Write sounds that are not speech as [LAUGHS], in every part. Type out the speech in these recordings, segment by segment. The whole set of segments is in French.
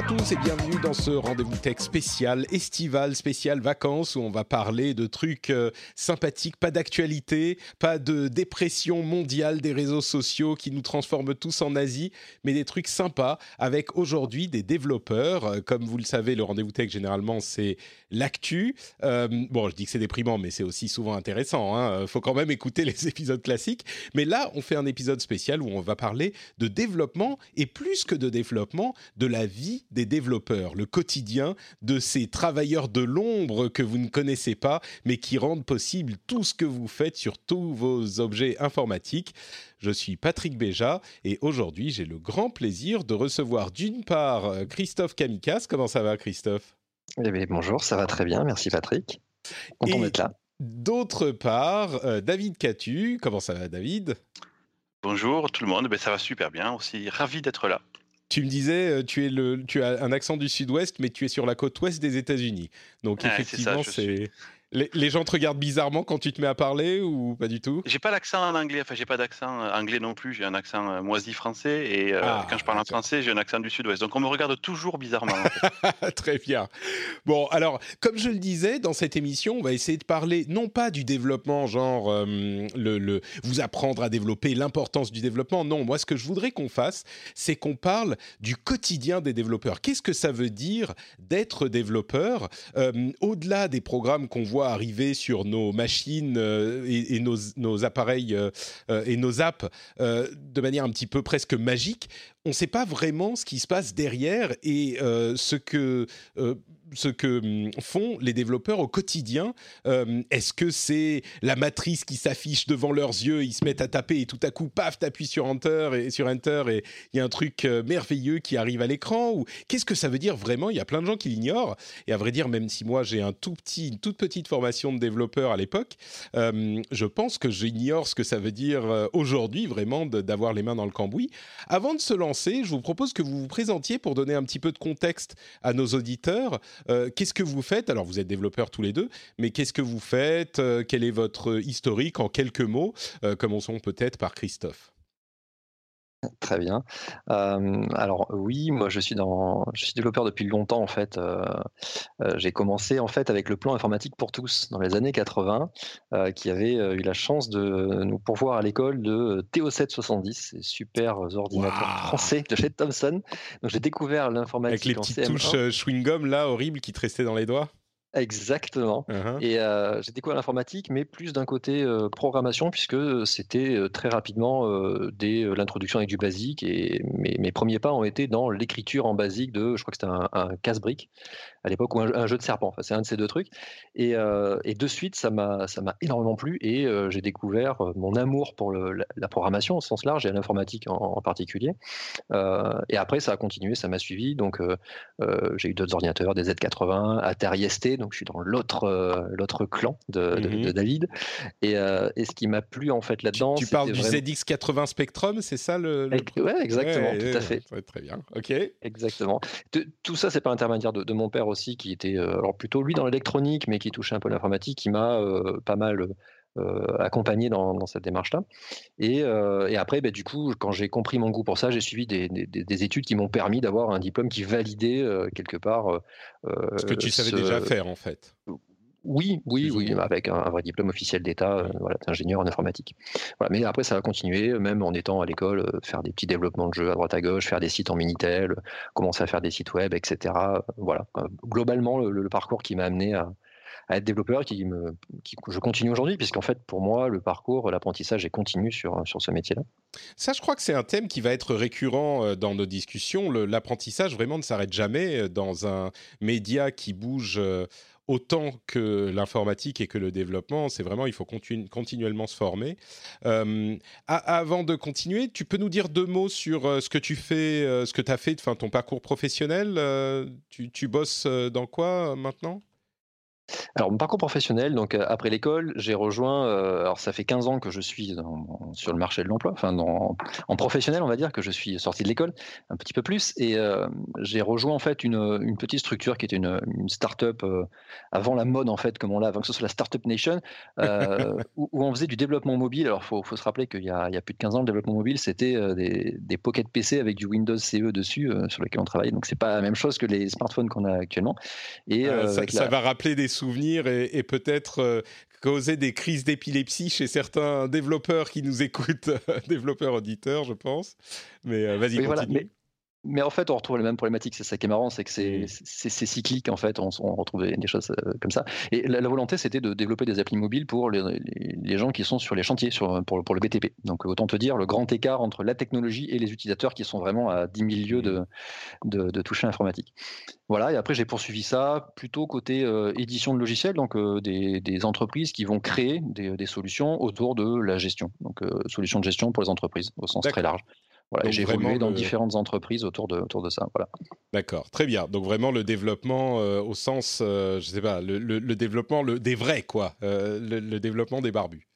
À tous et bienvenue dans ce rendez-vous tech spécial, estival, spécial vacances où on va parler de trucs euh, sympathiques, pas d'actualité, pas de dépression mondiale des réseaux sociaux qui nous transforment tous en Asie, mais des trucs sympas avec aujourd'hui des développeurs. Euh, Comme vous le savez, le rendez-vous tech généralement c'est l'actu. Euh, bon, je dis que c'est déprimant, mais c'est aussi souvent intéressant. Hein. Faut quand même écouter [LAUGHS] les épisodes classiques. Mais là, on fait un épisode spécial où on va parler de développement et plus que de développement, de la vie des développeurs, le quotidien de ces travailleurs de l'ombre que vous ne connaissez pas, mais qui rendent possible tout ce que vous faites sur tous vos objets informatiques. Je suis Patrick Béja et aujourd'hui, j'ai le grand plaisir de recevoir d'une part euh, Christophe Kamikaze. Comment ça va, Christophe? Eh bien, bonjour, ça va très bien, merci Patrick. Content d'être là. D'autre part, euh, David Catu. Comment ça va, David? Bonjour tout le monde, ben, ça va super bien aussi, ravi d'être là. Tu me disais, euh, tu, es le, tu as un accent du sud-ouest, mais tu es sur la côte ouest des États-Unis. Donc Ouais, effectivement, c'est. Les, les gens te regardent bizarrement quand tu te mets à parler ou pas du tout? J'ai pas l'accent en anglais, enfin j'ai pas d'accent euh, anglais non plus, j'ai un accent euh, moisi français et euh, Ah, quand je parle en français j'ai un accent du sud-ouest. Donc on me regarde toujours bizarrement. en fait. [LAUGHS] Très bien. Bon, alors, comme je le disais, dans cette émission, on va essayer de parler non pas du développement, genre euh, le, le- vous apprendre à développer, l'importance du développement. Non, moi, ce que je voudrais qu'on fasse, c'est qu'on parle du quotidien des développeurs. Qu'est-ce que ça veut dire d'être développeur? Euh, Au-delà des programmes qu'on voit arriver sur nos machines euh, et, nos, appareils euh, euh, et nos apps de manière un petit peu presque magique, on ne sait pas vraiment ce qui se passe derrière et ce que ce que hum, font les développeurs au quotidien. Euh, Est-ce que c'est la matrice qui s'affiche devant leurs yeux, ils se mettent à taper et tout à coup, paf, t'appuies sur Enter et sur Enter et il y a un truc euh, merveilleux qui arrive à l'écran ou qu'est-ce que ça veut dire vraiment? Il y a plein de gens qui l'ignorent et à vrai dire, même si moi j'ai un tout petit, une toute petite formation de développeur à l'époque, euh, je pense que j'ignore ce que ça veut dire aujourd'hui vraiment d'avoir les mains dans le cambouis. Avant de se lancer, je vous propose que vous vous présentiez pour donner un petit peu de contexte à nos auditeurs. Euh, qu'est-ce que vous faites? Alors, vous êtes développeurs tous les deux, mais qu'est-ce que vous faites? Euh, Quel est votre historique? En quelques mots Euh, Commençons peut-être par Christophe. Très bien. Euh, alors oui, moi je suis dans, je suis développeur depuis longtemps en fait. Euh, euh, j'ai commencé en fait avec le plan informatique pour tous dans les années 80, euh, qui avait eu la chance de nous pourvoir à l'école de TO770, ces super ordinateurs français de chez Thomson. Donc j'ai découvert Avec l'informatique les en petites CM1. touches euh, chewing-gum là, horribles, qui te restaient dans les doigts? Exactement. Uh-huh. Et euh, j'ai découvert l'informatique, mais plus d'un côté euh, programmation, puisque c'était euh, très rapidement dès l'introduction avec du basique. Et mes, mes premiers pas ont été dans l'écriture en basique de, je crois que c'était un, un casse-brique à l'époque, ou un, un jeu de serpent. Enfin, c'est un de ces deux trucs. Et, euh, et de suite, ça m'a énormément plu et euh, j'ai découvert euh, mon amour pour le- la, la programmation au sens large et l'informatique en, en particulier. Et après, ça a continué, ça m'a suivi. Donc, j'ai eu d'autres ordinateurs, des Z80, Atari ST, donc je suis dans l'autre l'autre clan de, de- Mhm. de David. Et, et ce qui m'a plu en fait là-dedans, tu parles du c'était ZX80 vraiment- Spectrum, c'est ça le, le Ouais, exactement, Ouais, tout ouais, à fait. très bien. Ok. Exactement. De- tout ça, c'est pas intermédiaire de, de mon père aussi, qui était euh, alors plutôt lui dans l'électronique, mais qui touchait un peu l'informatique, qui m'a euh, pas mal euh, accompagné dans, dans cette démarche-là. Et, et après, ben, du coup, quand j'ai compris mon goût pour ça, j'ai suivi des, des- des- des études qui m'ont permis d'avoir un diplôme qui validait quelque part. Ce que tu savais ce- déjà faire en fait. Oui, oui, oui, avec un, un vrai diplôme officiel d'État, euh, voilà, d'ingénieur en informatique. Voilà, mais après, ça a continué, même en étant à l'école, euh, faire des petits développements de jeux à droite à gauche, faire des sites en Minitel, commencer à faire des sites web, etc. Voilà, Euh, globalement, le, le parcours qui m'a amené à, être développeur qui me, qui, je continue aujourd'hui, puisqu'en fait, pour moi, le parcours, l'apprentissage est continu sur, sur ce métier-là. Ça, je crois que c'est un thème qui va être récurrent euh, dans nos discussions. L'apprentissage vraiment ne s'arrête jamais dans un média qui bouge autant que l'informatique et que le développement. C'est vraiment, il faut continuellement se former. Euh, avant de continuer, tu peux nous dire deux mots sur euh, ce que tu fais, euh, ce que tu as fait, ton parcours professionnel. tu, bosses dans quoi maintenant? Alors, mon parcours professionnel, donc euh, après l'école, j'ai rejoint. Euh, alors, ça fait 15 ans que je suis sur le marché de l'emploi, enfin, en professionnel, on va dire, que je suis sorti de l'école, un petit peu plus. Et euh, j'ai rejoint en fait une, petite structure qui était une, start-up avant la mode, en fait, comme on l'a, avant que ce soit la Startup Nation, [LAUGHS] où, on faisait du développement mobile. Alors, il faut, se rappeler qu'il y, a plus de 15 ans, le développement mobile, c'était des, des Pocket PC avec du Windows CE dessus, sur lequel on travaillait. Donc, c'est pas la même chose que les smartphones qu'on a actuellement. Et, ça, va rappeler des souvenirs et, peut-être euh, causer des crises d'épilepsie chez certains développeurs qui nous [LAUGHS] écoutent, développeurs auditeurs, je pense. Mais euh, vas-y, continue. Mais en fait, on retrouve les mêmes problématiques. C'est ça qui est marrant, c'est que c'est cyclique en fait. On, retrouve des, choses euh, comme ça. Et la, volonté, c'était de développer des applis mobiles pour les, gens qui sont sur les chantiers, sur, pour, pour, le BTP. Donc autant te dire le grand écart entre la technologie et les utilisateurs qui sont vraiment à 10 000 lieues de, de, de toucher informatique. Voilà. Et après, j'ai poursuivi ça plutôt côté euh, édition de logiciels, donc euh, des, des, entreprises qui vont créer des, des, solutions autour de la gestion. Donc solutions de gestion pour les entreprises au sens très large. Voilà, j'ai évolué dans différentes entreprises autour de, autour de ça. Voilà. D'accord, très bien. Donc vraiment le développement euh, au sens, euh, je sais pas, le, le, développement le, des vrais, quoi. Euh, le, développement des barbus.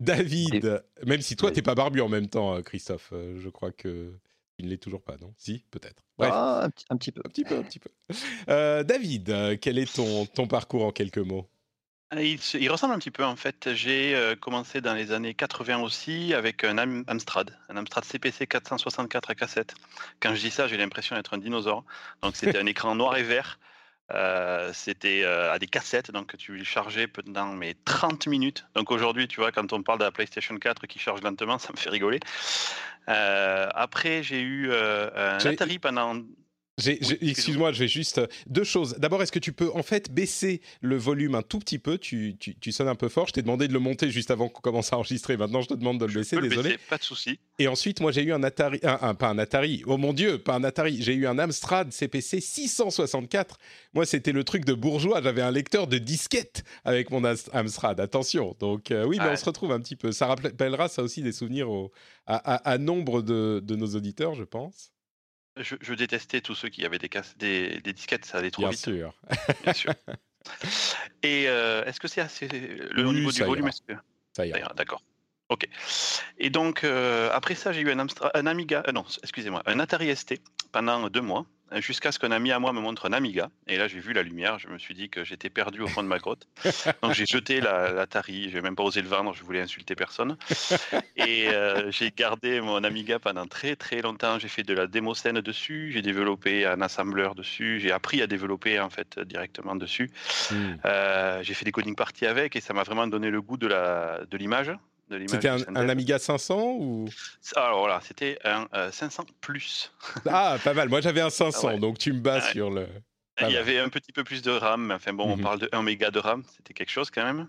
David, même si toi, tu n'es pas barbu en même temps, Christophe, je crois que tu ne l'es toujours pas, non? Si, peut-être. Ah, un, petit, peu. Un petit peu, un petit peu. David, quel est ton, ton parcours en quelques mots? Ah, il, ressemble un petit peu en fait. J'ai euh, commencé dans les années 80 aussi avec un Amstrad, un Amstrad CPC 464 à cassette. Quand je dis ça, j'ai l'impression d'être un dinosaure. Donc [LAUGHS] c'était un écran noir et vert. Euh, c'était euh, à des cassettes, donc tu le chargeais pendant mais 30 minutes. Donc aujourd'hui, tu vois, quand on parle de la PlayStation 4 qui charge lentement, [LAUGHS] ça me fait rigoler. après, j'ai eu un Atari pendant Excuse-moi, je vais juste euh, deux choses. D'abord, est-ce que tu peux en fait baisser le volume un tout petit peu? Tu, tu, tu, sonnes un peu fort. Je t'ai demandé de le monter juste avant qu'on commence à enregistrer. Maintenant, je te demande de le baisser. désolé. pas de souci. Et ensuite, moi, j'ai eu un Atari, un, pas un Atari. Oh mon Dieu, pas un Atari. J'ai eu un Amstrad CPC 664. Moi, c'était le truc de bourgeois. J'avais un lecteur de disquette avec mon Amstrad. Attention. Donc euh, oui, mais on se retrouve un petit peu. Ça rappellera ça aussi des souvenirs à, à, nombre de, de nos auditeurs, je pense. Je, détestais tous ceux qui avaient des, des, des disquettes, ça allait trop vite. Sûr. Bien sûr. [LAUGHS] Et euh, est-ce que c'est assez. Le niveau du volume, est-ce que. Ça ira. D'accord. Ok. Et donc, euh, après ça, j'ai eu un, un Amiga, euh, non, excusez-moi, un Atari ST pendant deux mois jusqu'à ce qu'un ami à moi me montre un Amiga. Et là, j'ai vu la lumière. Je me suis dit que j'étais perdu au fond de ma grotte. [LAUGHS] Donc, j'ai jeté l'Atari. La, je n'ai même pas osé le vendre. Je voulais insulter personne. Et euh, j'ai gardé mon Amiga pendant très, très longtemps. J'ai fait de la démo scène dessus. J'ai développé un assembleur dessus. J'ai appris à développer, en fait, directement dessus. Hmm. Euh, j'ai fait des coding parties avec et ça m'a vraiment donné le goût de l'image. De c'était un, Amiga 500 ou? Alors voilà, c'était un 500 euh, plus. [LAUGHS] ah, pas mal. Moi j'avais un 500, ah donc tu me bats sur le. Il y avait un petit peu plus de RAM, mais enfin bon, on mhm. parle de 1 méga de RAM, c'était quelque chose quand même.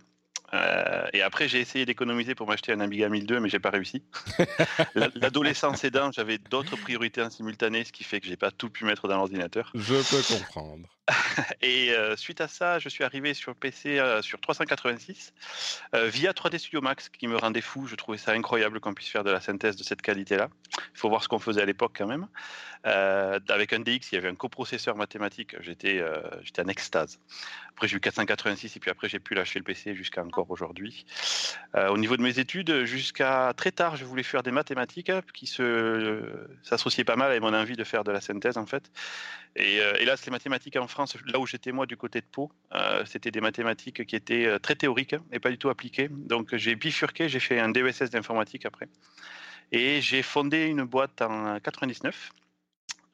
Euh, et après, j'ai essayé d'économiser pour m'acheter un Amiga 1002, mais j'ai pas réussi. [LAUGHS] L'adolescence aidant, j'avais d'autres priorités en simultané, ce qui fait que j'ai pas tout pu mettre dans l'ordinateur. Je peux comprendre. [LAUGHS] et euh, suite à ça, je suis arrivé sur PC euh, sur 386 via 3D Studio Max, qui me rendait fou. Je trouvais ça incroyable qu'on puisse faire de la synthèse de cette qualité-là. Il faut voir ce qu'on faisait à l'époque quand même. avec un DX, il y avait un coprocesseur mathématique. J'étais j'étais en extase. Après, j'ai eu 486 et puis après, j'ai pu lâcher le PC jusqu'à encore aujourd'hui. Euh, au niveau de mes études, jusqu'à très tard, je voulais faire des mathématiques hein, qui se, s'associaient pas mal avec mon envie de faire de la synthèse en fait. Et euh, hélas, les mathématiques en Là où j'étais moi du côté de Pau, euh, c'était des mathématiques qui étaient très théoriques hein, et pas du tout appliquées. Donc j'ai bifurqué, j'ai fait un DESS d'informatique après. Et j'ai fondé une boîte en 99 euh,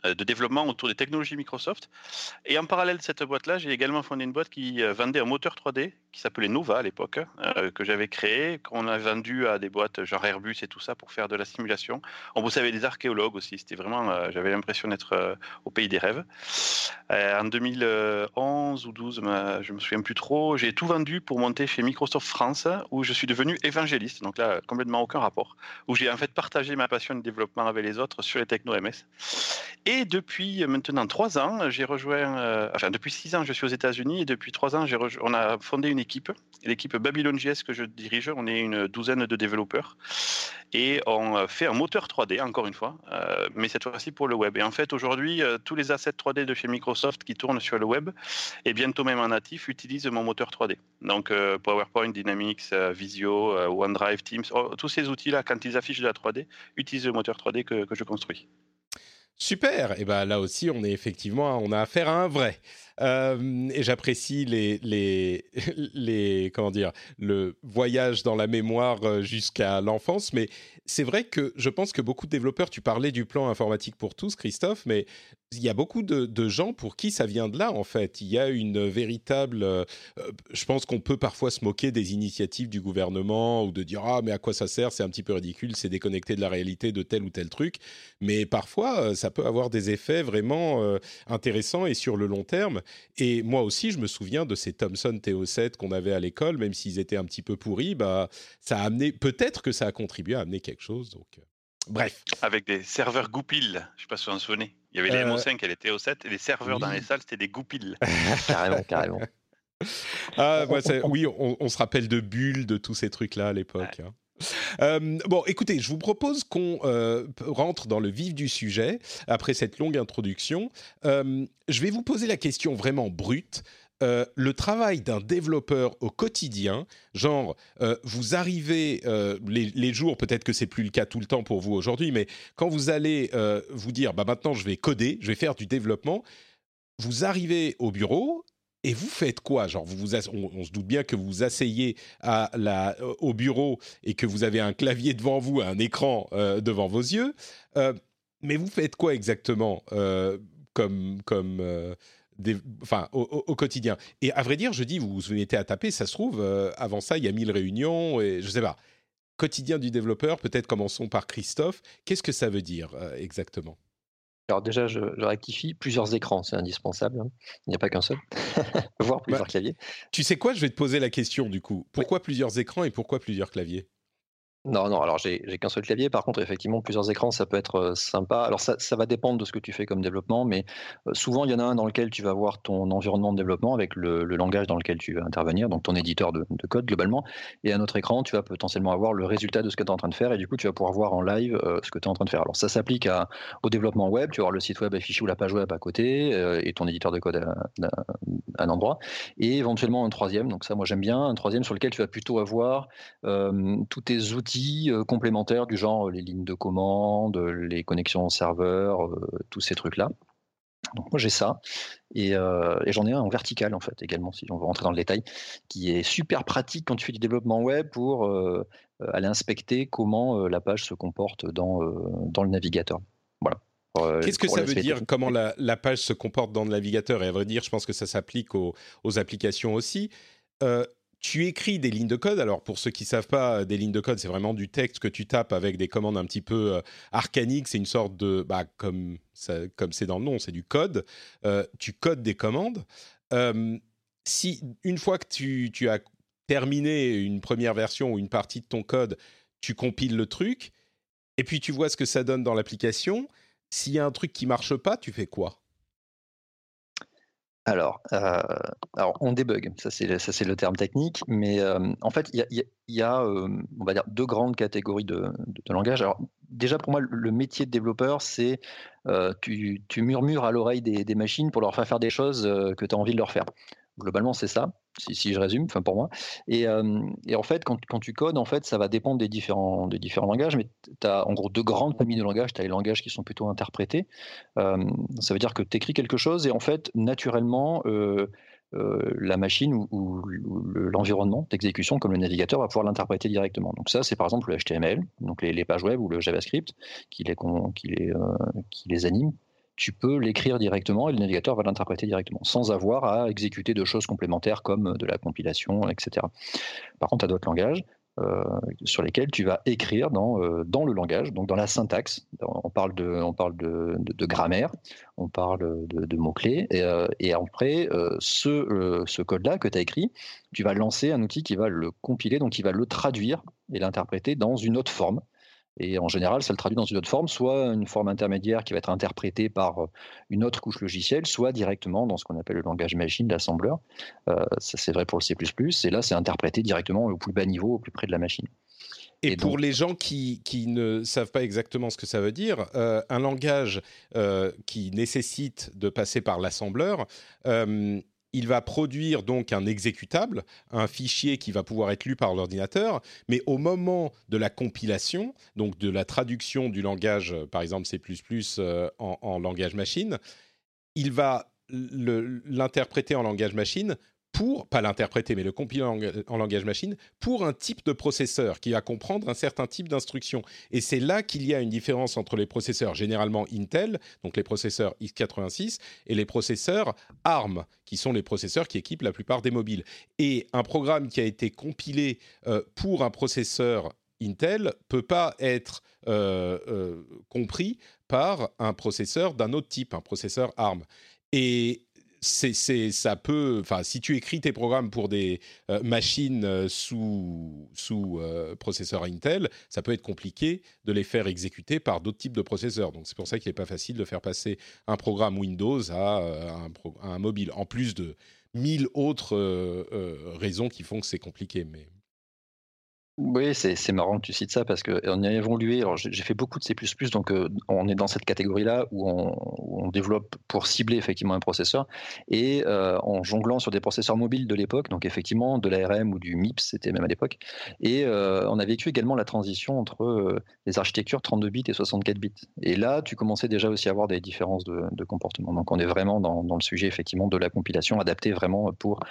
de développement autour des technologies Microsoft. Et en parallèle de cette boîte-là, j'ai également fondé une boîte qui euh, vendait un moteur 3D qui s'appelait Nova à l'époque, euh, que j'avais créé, qu'on a vendu à des boîtes genre Airbus et tout ça pour faire de la simulation. On bossait avec des archéologues aussi. C'était vraiment, euh, j'avais l'impression d'être euh, au pays des rêves. en 2011 ou 12, je me souviens plus trop, j'ai tout vendu pour monter chez Microsoft France, où je suis devenu évangéliste. Donc là, complètement aucun rapport. Où j'ai en fait partagé ma passion de développement avec les autres sur les techno MS. depuis maintenant trois ans, j'ai rejoint, enfin depuis six ans, je suis aux États-Unis et depuis trois ans, on a fondé une équipe, l'équipe Babylon.js que je dirige. On est une douzaine de développeurs et on fait un moteur 3D, encore une fois, euh, mais cette fois-ci pour le web. Et en fait, aujourd'hui, euh, tous les assets 3D de chez Microsoft qui tournent sur le web et bientôt même en natif utilisent mon moteur 3D. Donc euh, PowerPoint, Dynamics, Visio, OneDrive, Teams, oh, tous ces outils-là, quand ils affichent de la 3D, utilisent le moteur 3D que, que je construis. Super. Et ben là aussi, on est effectivement, on a affaire à un vrai. Euh, et j'apprécie les, les, [LAUGHS] les, comment dire, le voyage dans la mémoire euh, jusqu'à l'enfance. Mais c'est vrai que je pense que beaucoup de développeurs, tu parlais du plan informatique pour tous, Christophe, mais il y a beaucoup de, gens pour qui ça vient de là, en fait. Il y a une véritable... Euh, je pense qu'on peut parfois se moquer des initiatives du gouvernement ou de dire, ah, mais à quoi ça sert? C'est un petit peu ridicule, c'est déconnecté de la réalité de tel ou tel truc. Mais parfois, ça peut avoir des effets vraiment intéressants et sur le long terme. Et moi aussi, je me souviens de ces Thomson TO7 qu'on avait à l'école, même s'ils étaient un petit peu pourris, bah, ça a amené, peut-être que ça a contribué à amener quelque chose. Donc, euh, bref. Avec des serveurs goupil, je ne sais pas si vous en souvenez. Il y avait les euh... MO5 et les TO7, et les serveurs dans les salles, c'était des goupil. [LAUGHS] carrément, carrément. Ah, oui, on, se rappelle de bulles, de tous ces trucs-là à l'époque. Hein. Euh, bon, écoutez, je vous propose qu'on euh, rentre dans le vif du sujet après cette longue introduction. Euh, je vais vous poser la question vraiment brute. Le travail d'un développeur au quotidien, genre vous arrivez les, jours, peut-être que c'est plus le cas tout le temps pour vous aujourd'hui, mais quand vous allez vous dire, bah maintenant je vais coder, je vais faire du développement, vous arrivez au bureau et vous faites quoi? Genre, vous on, se doute bien que vous vous asseyez euh, au bureau et que vous avez un clavier devant vous, un écran euh, devant vos yeux. Euh, mais vous faites quoi exactement comme, comme enfin, au, quotidien Et à vrai dire, je dis, vous vous mettez à taper, ça se trouve, avant ça, il y a mille réunions et je sais pas. Quotidien du développeur, peut-être commençons par Christophe. Qu'est-ce que ça veut dire exactement? Alors déjà, je, rectifie, plusieurs écrans, c'est indispensable. Hein. Il n'y a pas qu'un seul, [LAUGHS] voire plusieurs bah, claviers. Tu sais quoi, je vais te poser la question du coup. Pourquoi plusieurs écrans et pourquoi plusieurs claviers? Non, non, alors j'ai qu'un seul clavier. Par contre, effectivement, plusieurs écrans, ça peut être euh, sympa. Alors, ça, va dépendre de ce que tu fais comme développement, mais euh, souvent, il y en a un dans lequel tu vas voir ton environnement de développement avec le, langage dans lequel tu vas intervenir, donc ton éditeur de, code globalement. Et un autre écran, tu vas potentiellement avoir le résultat de ce que tu es en train de faire, et du coup, tu vas pouvoir voir en live euh, ce que tu es en train de faire. Alors, ça s'applique au développement web. Tu vas avoir le site web affiché ou la page web à côté, et ton éditeur de code à, un endroit. Et éventuellement, un troisième, donc ça, moi, j'aime bien, un troisième sur lequel tu vas plutôt avoir tous tes outils euh, complémentaires du genre les lignes de commande, les connexions serveur, euh, tous ces trucs-là. Donc moi j'ai ça euh, et, j'en ai un en vertical en fait également si on veut rentrer dans le détail qui est super pratique quand tu fais du développement web pour aller inspecter comment la page se comporte dans, dans le navigateur. Voilà. Qu'est-ce que ça veut dire Comment la, page se comporte dans le navigateur? Et à vrai dire, je pense que ça s'applique aux, aux, applications aussi tu écris des lignes de code. Alors, pour ceux qui savent pas, des lignes de code, c'est vraiment du texte que tu tapes avec des commandes un petit peu euh, arcaniques. C'est une sorte de, bah, comme comme c'est dans le nom, c'est du code. Euh, tu codes des commandes. Si une fois que tu, tu, as terminé une première version ou une partie de ton code, tu compiles le truc et puis tu vois ce que ça donne dans l'application. S'il y a un truc qui marche pas, tu fais quoi? Alors, euh, alors, on débug, ça c'est, ça c'est le terme technique, mais euh, en fait, il y a, euh, on va dire, deux grandes catégories de, de, langage. Alors, déjà pour moi, le métier de développeur, c'est tu, tu, murmures à l'oreille des, des, machines pour leur faire faire des choses que tu as envie de leur faire. Globalement, c'est ça, si, je résume, enfin pour moi. Et, en fait, quand, tu codes, en fait, ça va dépendre des différents, langages, mais tu as en gros deux grandes familles de langages. Tu as les langages qui sont plutôt interprétés. ça veut dire que tu écris quelque chose et en fait, naturellement, la machine ou, l'environnement d'exécution, comme le navigateur, va pouvoir l'interpréter directement. Donc ça, c'est par exemple le HTML, donc les, pages web ou le JavaScript qui les, qui qui les animent tu peux l'écrire directement et le navigateur va l'interpréter directement, sans avoir à exécuter de choses complémentaires comme de la compilation, etc. Par contre, tu as d'autres langages euh, sur lesquels tu vas écrire dans, euh, dans le langage, donc dans la syntaxe. On parle de, grammaire, on parle de, mots-clés, et, euh, et, après, ce, ce code-là que tu as écrit, tu vas lancer un outil qui va le compiler, donc qui va le traduire et l'interpréter dans une autre forme. Et en général, ça le traduit dans une autre forme, soit une forme intermédiaire qui va être interprétée par euh, une autre couche logicielle, soit directement dans ce qu'on appelle le langage machine, l'assembleur. Euh, ça, c'est vrai pour le C++. Et là, c'est interprété directement au plus bas niveau, au plus près de la machine. Et, pour les gens qui, qui, ne savent pas exactement ce que ça veut dire, euh, un langage qui nécessite de passer par l'assembleur, il va produire donc un exécutable, un fichier qui va pouvoir être lu par l'ordinateur, mais au moment de la compilation, donc de la traduction du langage, par exemple C++ euh, en, en langage machine, il va l'interpréter en langage machine pour, pas l'interpréter, mais le compiler en, langage machine, pour un type de processeur qui va comprendre un certain type d'instruction. Et c'est là qu'il y a une différence entre les processeurs généralement Intel, donc les processeurs x86, et les processeurs ARM, qui sont les processeurs qui équipent la plupart des mobiles. Et un programme qui a été compilé euh, pour un processeur Intel peut pas être euh, euh, compris par un processeur d'un autre type, un processeur ARM. Et c'est, ça peut, enfin, si tu écris tes programmes pour des euh, machines euh, sous, sous euh, processeur Intel, ça peut être compliqué de les faire exécuter par d'autres types de processeurs. Donc c'est pour ça qu'il n'est pas facile de faire passer un programme Windows à, un, à un, mobile, en plus de mille autres raisons qui font que c'est compliqué. Mais oui, c'est marrant que tu cites ça parce qu'on a évolué. J'ai fait beaucoup de C++, donc euh, on est dans cette catégorie-là où, on, développe pour cibler effectivement un processeur et euh, en jonglant sur des processeurs mobiles de l'époque, donc effectivement de l'ARM ou du MIPS, c'était même à l'époque. Et euh, on a vécu également la transition entre les architectures 32 bits et 64 bits. Et là, tu commençais déjà aussi à avoir des différences de, comportement. Donc, on est vraiment dans, dans, le sujet effectivement de la compilation adaptée vraiment pour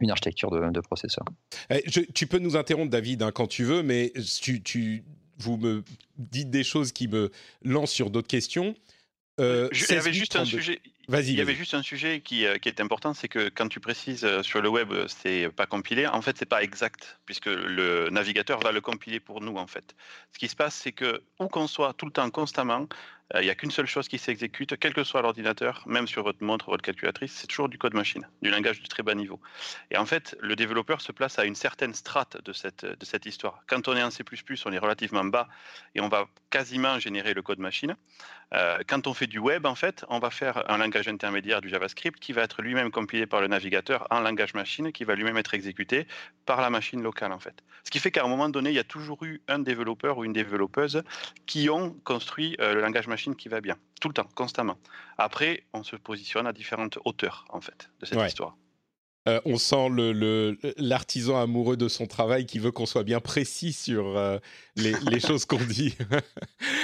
une architecture de, processeur. Eh, tu peux nous interrompre, David, hein, quand tu veux, mais tu, vous me dites des choses qui me lancent sur d'autres questions. Euh, il y avait juste un sujet. Il y avait juste un sujet qui, euh, qui est important, c'est que quand tu précises euh, sur le web, c'est pas compilé. En fait, c'est pas exact puisque le navigateur va le compiler pour nous. En fait, ce qui se passe, c'est que où qu'on soit, tout le temps, constamment, il n'y a qu'une seule chose qui s'exécute, quel que soit l'ordinateur, même sur votre montre, votre calculatrice, c'est toujours du code machine, du langage de très bas niveau. Et en fait, le développeur se place à une certaine strate de cette, de cette histoire. Quand on est en C++, on est relativement bas et on va quasiment générer le code machine. Euh, quand on fait du web, en fait, on va faire un langage intermédiaire du JavaScript qui va être lui-même compilé par le navigateur en langage machine, qui va lui-même être exécuté par la machine locale, en fait. Ce qui fait qu'à un moment donné, il y a toujours eu un développeur ou une développeuse qui ont construit euh, le langage machine qui va bien, tout le temps, constamment. Après, on se positionne à différentes hauteurs, en fait, de cette histoire. Euh, on sent l'artisan le, amoureux de son travail qui veut qu'on soit bien précis sur euh, les, [LAUGHS] choses qu'on dit.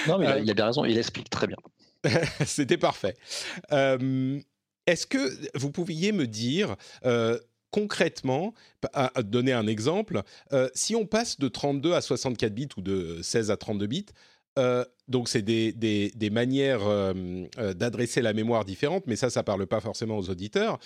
non, mais il a, bien raison, il explique très bien. [LAUGHS] C'était parfait. Est-ce que vous pouviez me dire concrètement, à, donner un exemple, si on passe de 32 à 64 bits ou de 16 à 32 bits, euh, donc c'est des, des, manières euh, euh, d'adresser la mémoire différentes, mais ça, ça parle pas forcément aux auditeurs.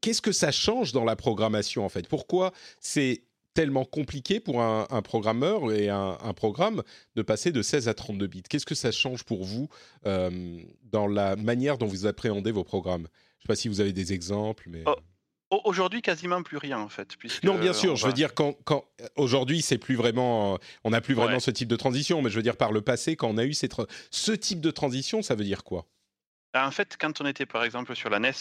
Qu'est-ce que ça change dans la programmation en fait? Pourquoi c'est tellement compliqué pour un, programmeur et un, programme de passer de 16 à 32 bits Qu'est-ce que ça change pour vous dans la manière dont vous appréhendez vos programmes? Je ne sais pas si vous avez des exemples, mais... Oh, Aujourd'hui, quasiment plus rien en fait. Non, bien sûr. Je veux dire quand, quand aujourd'hui, c'est plus vraiment, euh, on n'a plus vraiment ce type de transition. Mais je veux dire par le passé, quand on a eu cette, ce type de transition, ça veut dire quoi? En fait, quand on était par exemple sur la NES,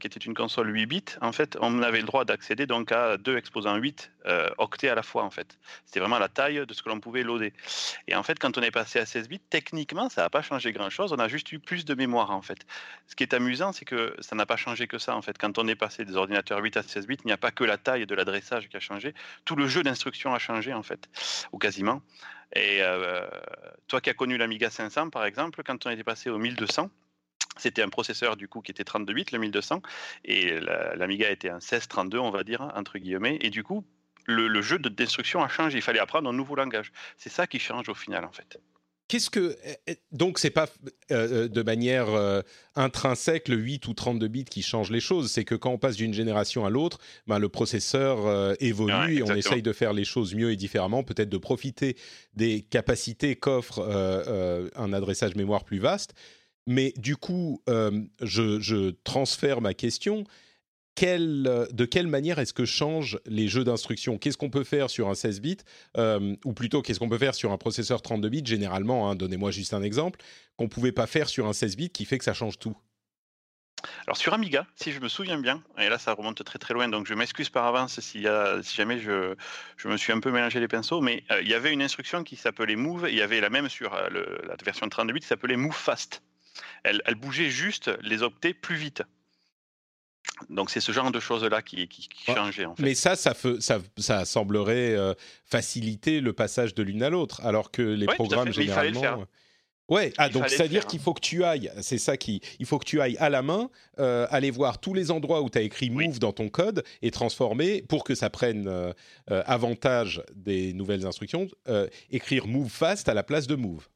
qui était une console 8 bits, en fait, on avait le droit d'accéder donc à deux exposants 8 euh, octets à la fois, en fait. C'était vraiment la taille de ce que l'on pouvait loader. Et en fait, quand on est passé à 16 bits, techniquement, ça n'a pas changé grand-chose. On a juste eu plus de mémoire, en fait. Ce qui est amusant, c'est que ça n'a pas changé que ça, en fait. Quand on est passé des ordinateurs 8 à 16 bits, il n'y a pas que la taille de l'adressage qui a changé. Tout le jeu d'instructions a changé, en fait, ou quasiment. Et euh, toi qui as connu l'Amiga 500, par exemple, quand on était passé au 1200, c'était un processeur du coup qui était 32 bits, le 1200, et l'Amiga était un 1632, on va dire, entre guillemets, et du coup, le, jeu de destruction a changé. Il fallait apprendre un nouveau langage. C'est ça qui change au final, en fait. qu'est-ce que eh, eh, donc c'est pas euh, de manière intrinsèque le 8 ou 32 bits qui change les choses, c'est que quand on passe d'une génération à l'autre, ben, le processeur évolue et on essaye de faire les choses mieux et différemment, peut-être de profiter des capacités qu'offre un adressage mémoire plus vaste. Mais du coup, je, je transfère ma question euh, de quelle manière est-ce que changent les jeux d'instruction? Qu'est-ce qu'on peut faire sur un 16 bits euh, Ou plutôt, qu'est-ce qu'on peut faire sur un processeur 32 bits Généralement, hein, donnez-moi juste un exemple, qu'on ne pouvait pas faire sur un 16 bits qui fait que ça change tout? Alors sur Amiga, si je me souviens bien, et là ça remonte très très loin, donc je m'excuse par avance si, jamais je, me suis un peu mélangé les pinceaux, mais euh, il y avait une instruction qui s'appelait Move, il y avait la même sur la version 32 bits qui s'appelait Move Fast. Elle, elle, bougeait juste les octets plus vite. Donc c'est ce genre de choses-là qui, qui, changeait. En fait. Mais ça, ça, ça, semblerait euh, faciliter le passage de l'une à l'autre, alors que les programmes généralement. Euh, ouais, ah, donc c'est-à-dire qu'il faut que tu ailles, c'est ça qui, il faut que tu ailles à la main, euh, aller voir tous les endroits où tu as écrit move dans ton code et transformer pour que ça prenne avantage des nouvelles instructions, écrire move fast à la place de move.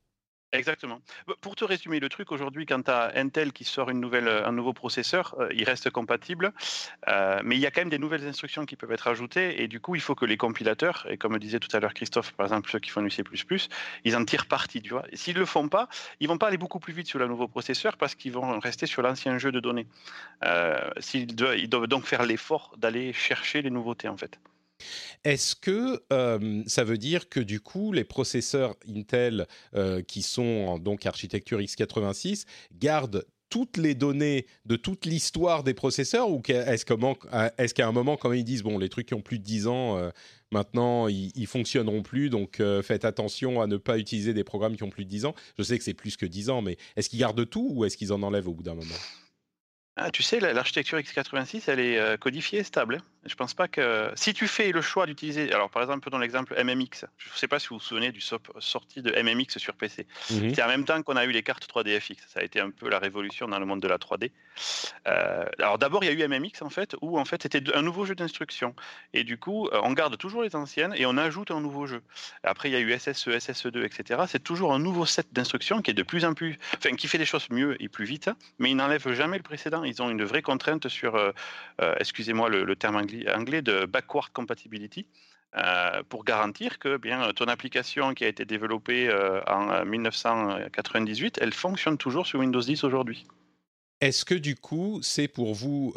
Exactement. Pour te résumer le truc, aujourd'hui, quand tu as Intel qui sort une nouvelle, un nouveau processeur, euh, il reste compatible, euh, mais il y a quand même des nouvelles instructions qui peuvent être ajoutées, et du coup, il faut que les compilateurs, et comme disait tout à l'heure Christophe, par exemple, ceux qui font du C++, ils en tirent parti, tu vois. S'ils ne le font pas, ils vont pas aller beaucoup plus vite sur le nouveau processeur parce qu'ils vont rester sur l'ancien jeu de données. Euh, ils doivent donc faire l'effort d'aller chercher les nouveautés, en fait. Est-ce que euh, ça veut dire que du coup, les processeurs Intel euh, qui sont donc architecture x86 gardent toutes les données de toute l'histoire des processeurs ou est-ce qu'à un moment, quand ils disent, bon, les trucs qui ont plus de 10 ans, euh, maintenant, ils, ils, fonctionneront plus, donc faites attention à ne pas utiliser des programmes qui ont plus de 10 ans. Je sais que c'est plus que 10 ans, mais est-ce qu'ils gardent tout ou est-ce qu'ils en enlèvent au bout d'un moment? Ah, tu sais, l'architecture x86, elle est euh, codifiée et stable. Je pense pas que. Si tu fais le choix d'utiliser. Alors, par exemple, dans l'exemple MMX, je ne sais pas si vous vous souvenez du sortie de MMX sur PC. Mhm. C'est en même temps qu'on a eu les cartes 3DFX. Ça a été un peu la révolution dans le monde de la 3D. Euh, alors, d'abord, il y a eu MMX, en fait, où en fait, c'était un nouveau jeu d'instruction. Et du coup, euh, on garde toujours les anciennes et on ajoute un nouveau jeu. Après, il y a eu SSE, SSE2, etc. C'est toujours un nouveau set d'instructions qui est de plus en plus. Enfin, qui fait les choses mieux et plus vite, mais il n'enlève jamais le précédent ils ont une vraie contrainte sur, euh, euh, excusez-moi le, terme anglais, de backward compatibility. Euh, pour garantir que bien ton application qui a été développée en 1998, elle fonctionne toujours sur Windows 10 aujourd'hui. Est-ce que du coup, c'est pour vous,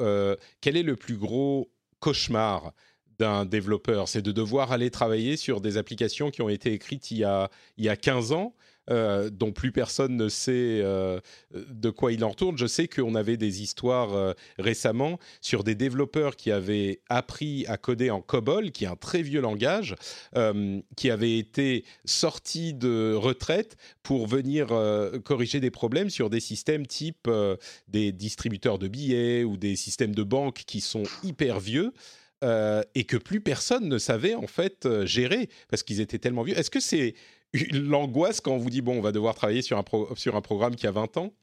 quel est le plus gros cauchemar d'un développeur? C'est de devoir aller travailler sur des applications qui ont été écrites il y a 15 ans euh, dont plus personne ne sait euh, de quoi il en retourne. Je sais qu'on avait des histoires euh, récemment sur des développeurs qui avaient appris à coder en COBOL, qui est un très vieux langage, qui avaient été sortis de retraite pour venir corriger des problèmes sur des systèmes type des distributeurs de billets ou des systèmes de banque qui sont hyper vieux. et que plus personne ne savait en fait gérer parce qu'ils étaient tellement vieux. Est-ce que c'est [LAUGHS] l'angoisse quand on vous dit bon, on va devoir travailler sur un, un programme qui a 20 ans?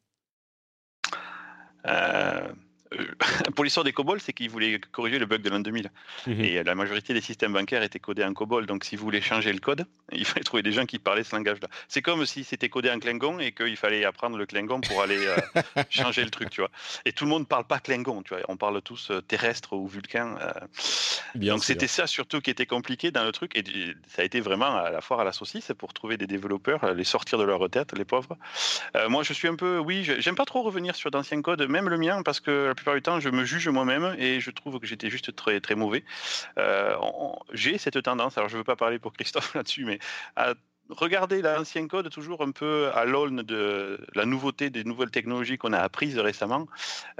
Euh, [LAUGHS] pour l'histoire des COBOL, c'est qu'ils voulaient corriger le bug de l'an 2000. Mhm. Et la majorité des systèmes bancaires étaient codés en COBOL. Donc, si vous voulez changer le code, [LAUGHS] il fallait trouver des gens qui parlaient ce langage-là. C'est comme si c'était codé en Klingon et qu'il fallait apprendre le Klingon pour aller euh, [LAUGHS] changer le truc, tu vois. Et tout le monde ne parle pas Klingon, tu vois. On parle tous euh, terrestre ou vulcain. donc, c'était ça surtout qui était compliqué dans le truc. Et ça a été vraiment à la foire à la saucisse pour trouver des développeurs, les sortir de leur retraite, les pauvres. moi, je suis un peu, oui, j'aime pas trop revenir sur d'anciens codes, même le mien, parce que plupart du temps, je me juge moi-même et je trouve que j'étais juste très, très mauvais. Euh, j'ai cette tendance, alors je ne veux pas parler pour Christophe [LAUGHS] là-dessus, mais à regardez l'ancien code toujours un peu à l'aune de la nouveauté des nouvelles technologies qu'on a apprises récemment,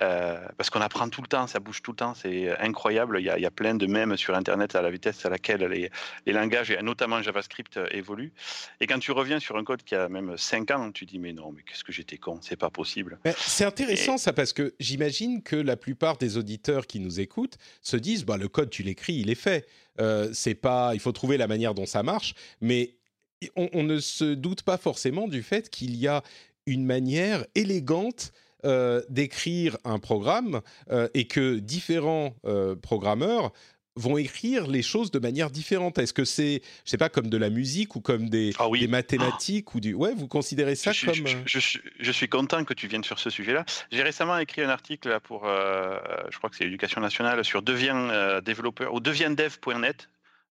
euh, parce qu'on apprend tout le temps, ça bouge tout le temps, c'est incroyable. Il y, a, plein de mèmes sur Internet à la vitesse à laquelle les, les, langages, et notamment JavaScript, évoluent. Et quand tu reviens sur un code qui a même 5 ans, tu dis mais non, mais qu'est-ce que j'étais con, c'est pas possible. C'est intéressant ça, parce que j'imagine que la plupart des auditeurs qui nous écoutent se disent bah, le code, tu l'écris, il est fait. Euh, c'est pas, il faut trouver la manière dont ça marche, mais on, ne se doute pas forcément du fait qu'il y a une manière élégante euh, d'écrire un programme euh, et que différents euh, programmeurs vont écrire les choses de manière différente. Est-ce que c'est, je sais pas, comme de la musique ou comme des, Ah oui. des mathématiques ou du, ouais, vous considérez ça je, comme je- je- je- je suis content que tu viennes sur ce sujet-là. J'ai récemment écrit un article là, pour, je crois que c'est l'éducation nationale, sur deviens développeur ou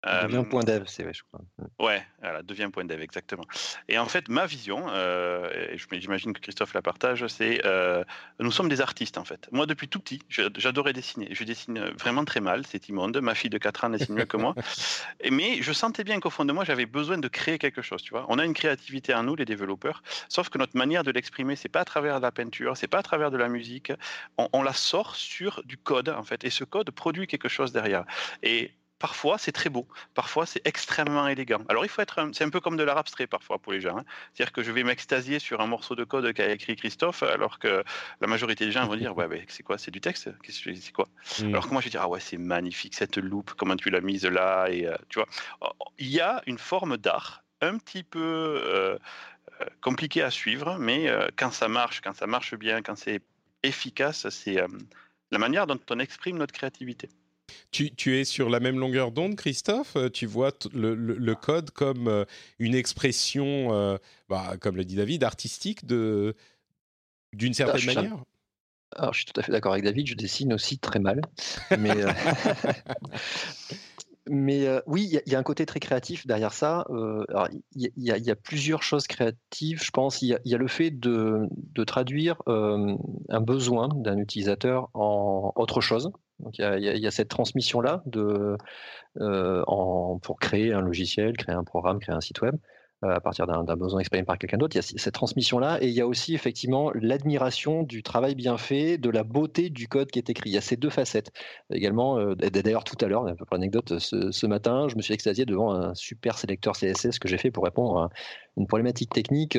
deviendev.net. Euh, Devient.dev, c'est vrai, je crois. Ouais, voilà, deviens.dev, exactement. Et en fait, ma vision, euh, et j'imagine que Christophe la partage, c'est euh, nous sommes des artistes en fait. Moi, depuis tout petit, j'adorais dessiner. Je dessine vraiment très mal, c'est immonde. Ma fille de 4 ans dessine mieux que moi. [LAUGHS] Mais je sentais bien qu'au fond de moi, j'avais besoin de créer quelque chose. Tu vois, on a une créativité en nous, les développeurs, sauf que notre manière de l'exprimer, c'est pas à travers de la peinture, c'est pas à travers de la musique. On, on la sort sur du code en fait, et ce code produit quelque chose derrière. Et Parfois, c'est très beau. Parfois, c'est extrêmement élégant. Alors, il faut être. un- C'est un peu comme de l'art abstrait parfois pour les gens. hein. C'est-à-dire que je vais m'extasier sur un morceau de code qu'a écrit Christophe, alors que la majorité des gens vont dire [LAUGHS] Ouais, mais c'est quoi C'est du texte? C'est quoi? Mm. Alors que moi, je vais dire Ah ouais, c'est magnifique cette loupe, comment tu l'as mise là. Et euh, tu vois, il y a une forme d'art un petit peu euh, euh, compliquée à suivre, mais euh, quand ça marche, quand ça marche bien, quand c'est efficace, c'est la manière dont on exprime notre créativité. Tu, tu es sur la même longueur d'onde, Christophe? Euh, Tu vois le, le- le code comme euh, une expression, euh, bah, comme le dit David, artistique de d'une certaine suis- manière? Alors, je suis tout à fait d'accord avec David, je dessine aussi très mal. Mais, euh, [LAUGHS] mais oui, il y, a- il y a un côté très créatif derrière ça. Il y, y a- il y a plusieurs choses créatives, je pense. Il y a, le fait de, de traduire un besoin d'un utilisateur en autre chose. Donc, il y a, cette transmission-là euh, pour créer un logiciel, créer un programme, créer un site web euh, à partir d'un besoin exprimé par quelqu'un d'autre. Il y a cette transmission-là et il y a aussi effectivement l'admiration du travail bien fait, de la beauté du code qui est écrit. Il y a ces deux facettes. Également, euh, d'ailleurs tout à l'heure, un peu pour anecdote, ce, matin, je me suis extasié devant un super sélecteur CSS que j'ai fait pour répondre à une problématique technique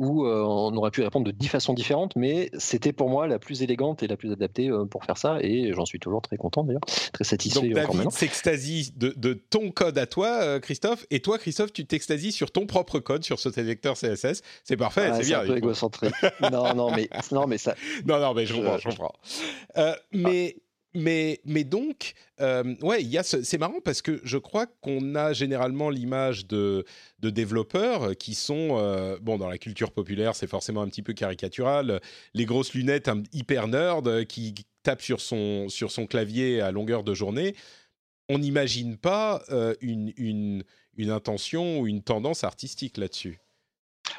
où euh, on aurait pu répondre de dix façons différentes, mais c'était pour moi la plus élégante et la plus adaptée euh, pour faire ça et j'en suis toujours très content d'ailleurs, très satisfait Donc David s'extasie de, de ton code à toi, euh, Christophe, et toi, Christophe, tu t'extasies sur ton propre code, sur ce sélecteur CSS. C'est parfait, Ah, c'est bien. un peu égocentrique. non, non, mais, non, mais ça, [LAUGHS] Non, non, mais je Je- comprends, je comprends. Euh, mais, mais, mais donc, euh, ouais, il y a ce- c'est marrant parce que je crois qu'on a généralement l'image de, de développeurs qui sont, euh, bon, dans la culture populaire, c'est forcément un petit peu caricatural, les grosses lunettes un- hyper nerd euh, qui tapent sur son, sur son clavier à longueur de journée. On n'imagine pas euh, une, une, une intention ou une tendance artistique là-dessus.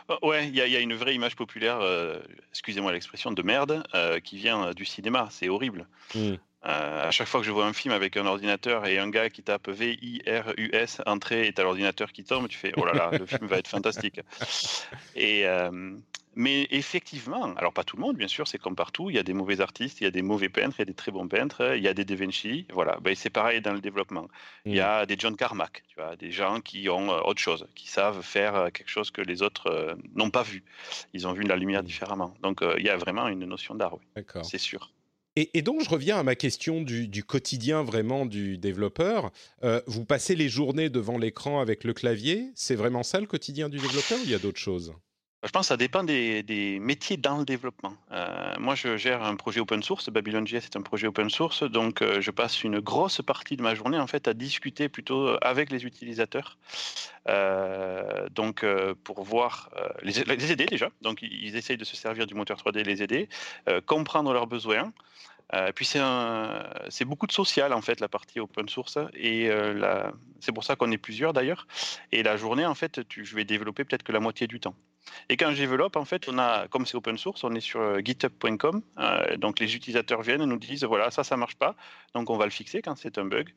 Euh, Ouais, il y, y a une vraie image populaire, euh, excusez-moi l'expression, de merde, euh, qui vient du cinéma. C'est horrible. Mm. Euh, à chaque fois que je vois un film avec un ordinateur et un gars qui tape V-I-R-U-S, entrée, et t'as l'ordinateur qui tombe, tu fais oh là là, le film va être fantastique. Et, euh, mais effectivement, alors pas tout le monde, bien sûr, c'est comme partout. Il y a des mauvais artistes, il y a des mauvais peintres, il y a des très bons peintres, il y a des Da Vinci. Voilà, ben, c'est pareil dans le développement. Il y a des John Carmack, tu vois, des gens qui ont euh, autre chose, qui savent faire euh, quelque chose que les autres euh, n'ont pas vu. Ils ont vu la lumière Mm. différemment. Donc il y a vraiment une notion d'art, oui, c'est sûr. Et, donc, je reviens à ma question du, du quotidien vraiment du développeur. Euh, vous passez les journées devant l'écran avec le clavier. C'est vraiment ça le quotidien du développeur ou il y a d'autres choses? Je pense que ça dépend des, métiers dans le développement. Euh, moi, je gère un projet open source. BabylonJS est un projet open source. Donc, euh, je passe une grosse partie de ma journée en fait à discuter plutôt avec les utilisateurs. Euh, donc, euh, pour voir euh, les, les aider déjà. Donc, ils essayent de se servir du moteur 3D, les aider, euh, comprendre leurs besoins. Euh, puis c'est beaucoup de social en fait la partie open source et euh, c'est pour ça qu'on est plusieurs d'ailleurs. Et la journée en fait, je vais développer peut-être que la moitié du temps. Et quand je développe, en fait, on a, comme c'est open source, on est sur euh, github.com. donc les utilisateurs viennent et nous disent voilà, ça, ça marche pas. Donc on va le fixer quand c'est un bug.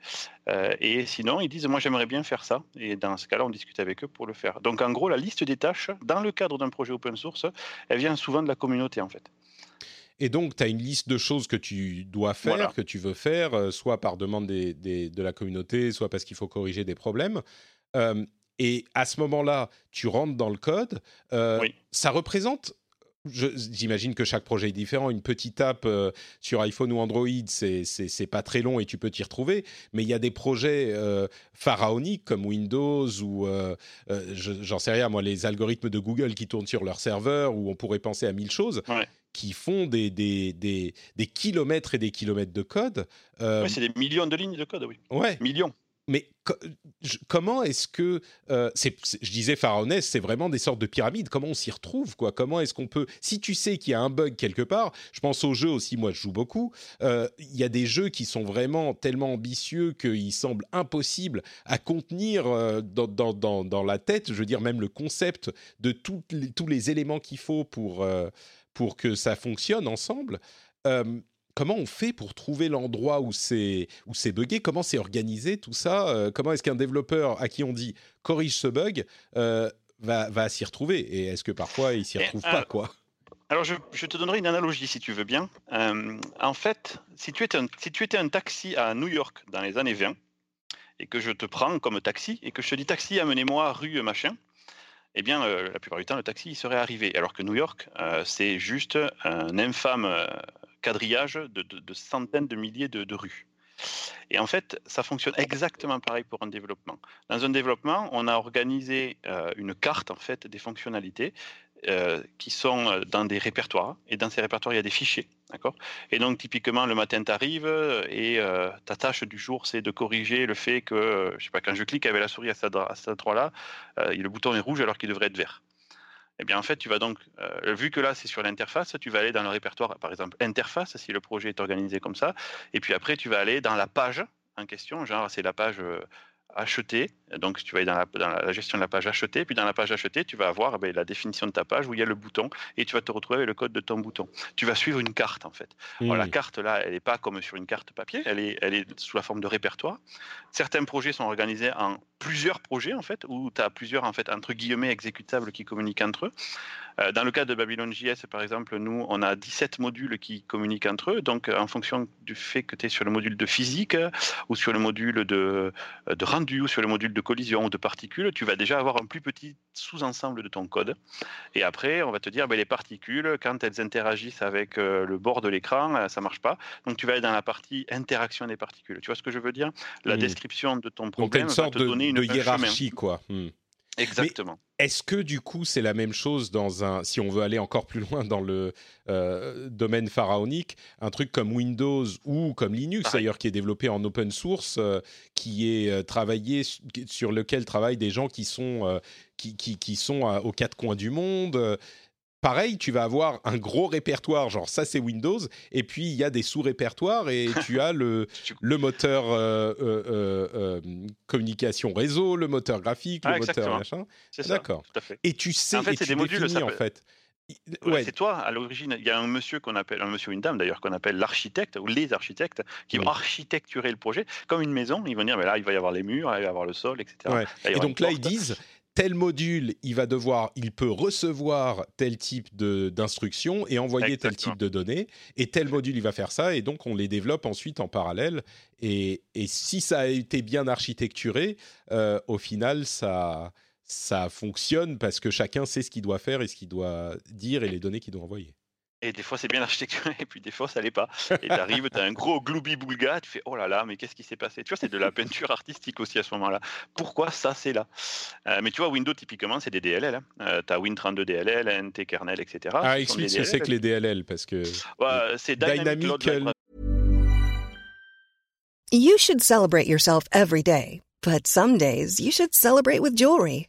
Et sinon, ils disent moi, j'aimerais bien faire ça. Et dans ce cas-là, on discute avec eux pour le faire. Donc en gros, la liste des tâches, dans le cadre d'un projet open source, elle vient souvent de la communauté, en fait. Et donc, tu as une liste de choses que tu dois faire, Voilà. que tu veux faire, euh, soit par demande des- des- de la communauté, soit parce qu'il faut corriger des problèmes. Euh, et à ce moment-là, tu rentres dans le code. Euh, Oui. Ça représente J'imagine que chaque projet est différent. Une petite app euh, sur iPhone ou Android, c'est pas très long et tu peux t'y retrouver. Mais il y a des projets euh, pharaoniques comme Windows ou, euh, j'en sais rien, moi, les algorithmes de Google qui tournent sur leur serveur, où on pourrait penser à mille choses. qui font des, des, des, des, kilomètres et des kilomètres de code. oui, c'est des millions de lignes de code, oui. Ouais. Millions mais comment est-ce que euh, je disais pharaonès, c'est vraiment des sortes de pyramides. Comment on s'y retrouve quoi? Comment est-ce qu'on peut Si tu sais qu'il y a un bug quelque part, je pense aux jeux aussi. Moi, je joue beaucoup. Euh, il y a des jeux qui sont vraiment tellement ambitieux qu'ils semblent impossibles à contenir euh, dans, la tête. Je veux dire, même le concept de tous les éléments qu'il faut pour que ça fonctionne ensemble comment on fait pour trouver l'endroit où c'est où c'est buggé? Comment c'est organisé tout ça? Euh, Comment est-ce qu'un développeur à qui on dit corrige ce bug euh, va, va s'y retrouver? Et est-ce que parfois il s'y retrouve pas euh, quoi? alors, je, te donnerai une analogie si tu veux bien. en fait, si tu, étais un, si tu étais un taxi à New York dans les années 20 et que je te prends comme taxi et que je te dis taxi, amenez-moi rue machin, eh bien, la plupart du temps, le taxi il serait arrivé. Alors que New York, c'est juste un infâme quadrillage de, centaines de milliers de, rues. Et en fait, ça fonctionne exactement pareil pour un développement. Dans un développement, on a organisé euh, une carte en fait des fonctionnalités euh, qui sont euh, dans des répertoires. Et dans ces répertoires, il y a des fichiers, Et donc, typiquement, le matin, tu arrives et ta tâche du jour, c'est de corriger le fait que, je sais pas, quand je clique avec la souris à cet endroit-là, le bouton est rouge alors qu'il devrait être vert. Eh bien, en fait, tu vas donc, euh, vu que là, c'est sur l'interface, tu vas aller dans le répertoire, par exemple, interface, si le projet est organisé comme ça. Et puis après, tu vas aller dans la page en question, genre, c'est la page euh, acheter. Donc, tu vas aller dans la, dans la, gestion de la page acheter. Puis, dans la page acheter, tu vas avoir ben, la définition de ta page où il y a le bouton et tu vas te retrouver avec le code de ton bouton. Tu vas suivre une carte, en fait. la carte, là, elle n'est pas comme sur une carte papier. Elle est, elle est sous la forme de répertoire. Certains projets sont organisés en plusieurs projets, en fait, où tu as plusieurs, en fait, entre guillemets, exécutables qui communiquent entre eux. Euh, dans le cas de Babylon JS, par exemple, nous, on a 17 modules qui communiquent entre eux. Donc, en fonction du fait que tu es sur le module de physique ou sur le module de, de rendu ou sur le module de collision ou de particules, tu vas déjà avoir un plus petit sous-ensemble de ton code. Et après, on va te dire, ben, les particules, quand elles interagissent avec euh, le bord de l'écran, euh, ça marche pas. Donc, tu vas aller dans la partie interaction des particules. Tu vois ce que je veux dire? La description de ton problème va te donner une hiérarchie, quoi. Hmm. Exactement. Est-ce que du coup c'est la même chose dans un, si on veut aller encore plus loin dans le euh, domaine pharaonique, un truc comme Windows ou comme Linux d'ailleurs qui est développé en open source, euh, qui est euh, travaillé sur lequel travaillent des gens qui sont qui, qui, qui, sont aux quatre coins du monde pareil, tu vas avoir un gros répertoire, genre ça c'est Windows, et puis il y a des sous-répertoires et tu as le, [LAUGHS] le moteur euh, euh, euh, communication réseau, le moteur graphique, le ah, moteur machin. D'accord. Et tu sais, en fait, c'est des modules, ça en fait. Ouais. C'est toi, à l'origine, il y a un monsieur qu'on appelle, un monsieur ou une dame d'ailleurs, qu'on appelle l'architecte ou les architectes, qui vont architecturer le projet comme une maison. Ils vont dire, mais là, il va y avoir les murs, il va y avoir le sol, etc. et donc là, ils disent, tel module, il va devoir, il peut recevoir tel type d'instruction et envoyer tel type de données, et tel module, il va faire ça, et donc on les développe ensuite en parallèle. Et, si ça a été bien architecturé, euh, au final, ça, ça fonctionne parce que chacun sait ce qu'il doit faire et ce qu'il doit dire et les données qu'il doit envoyer. Et des fois, c'est bien architecturé, [LAUGHS] et puis des fois, ça l'est pas. Et tu arrives, tu as un gros gloubi-boulga, tu fais oh là là, mais qu'est-ce qui s'est passé? Tu vois, c'est de la peinture artistique aussi à ce moment-là. Pourquoi ça, c'est là? Euh, Mais tu vois, Windows, typiquement, c'est des DLL. Hein. tu as Win32 DLL, NT kernel, etc. Ah, explique ce que c'est que les DLL, parce que. c'est Dynamic, Dynamic You should celebrate yourself every day, but some days you should celebrate with jewelry.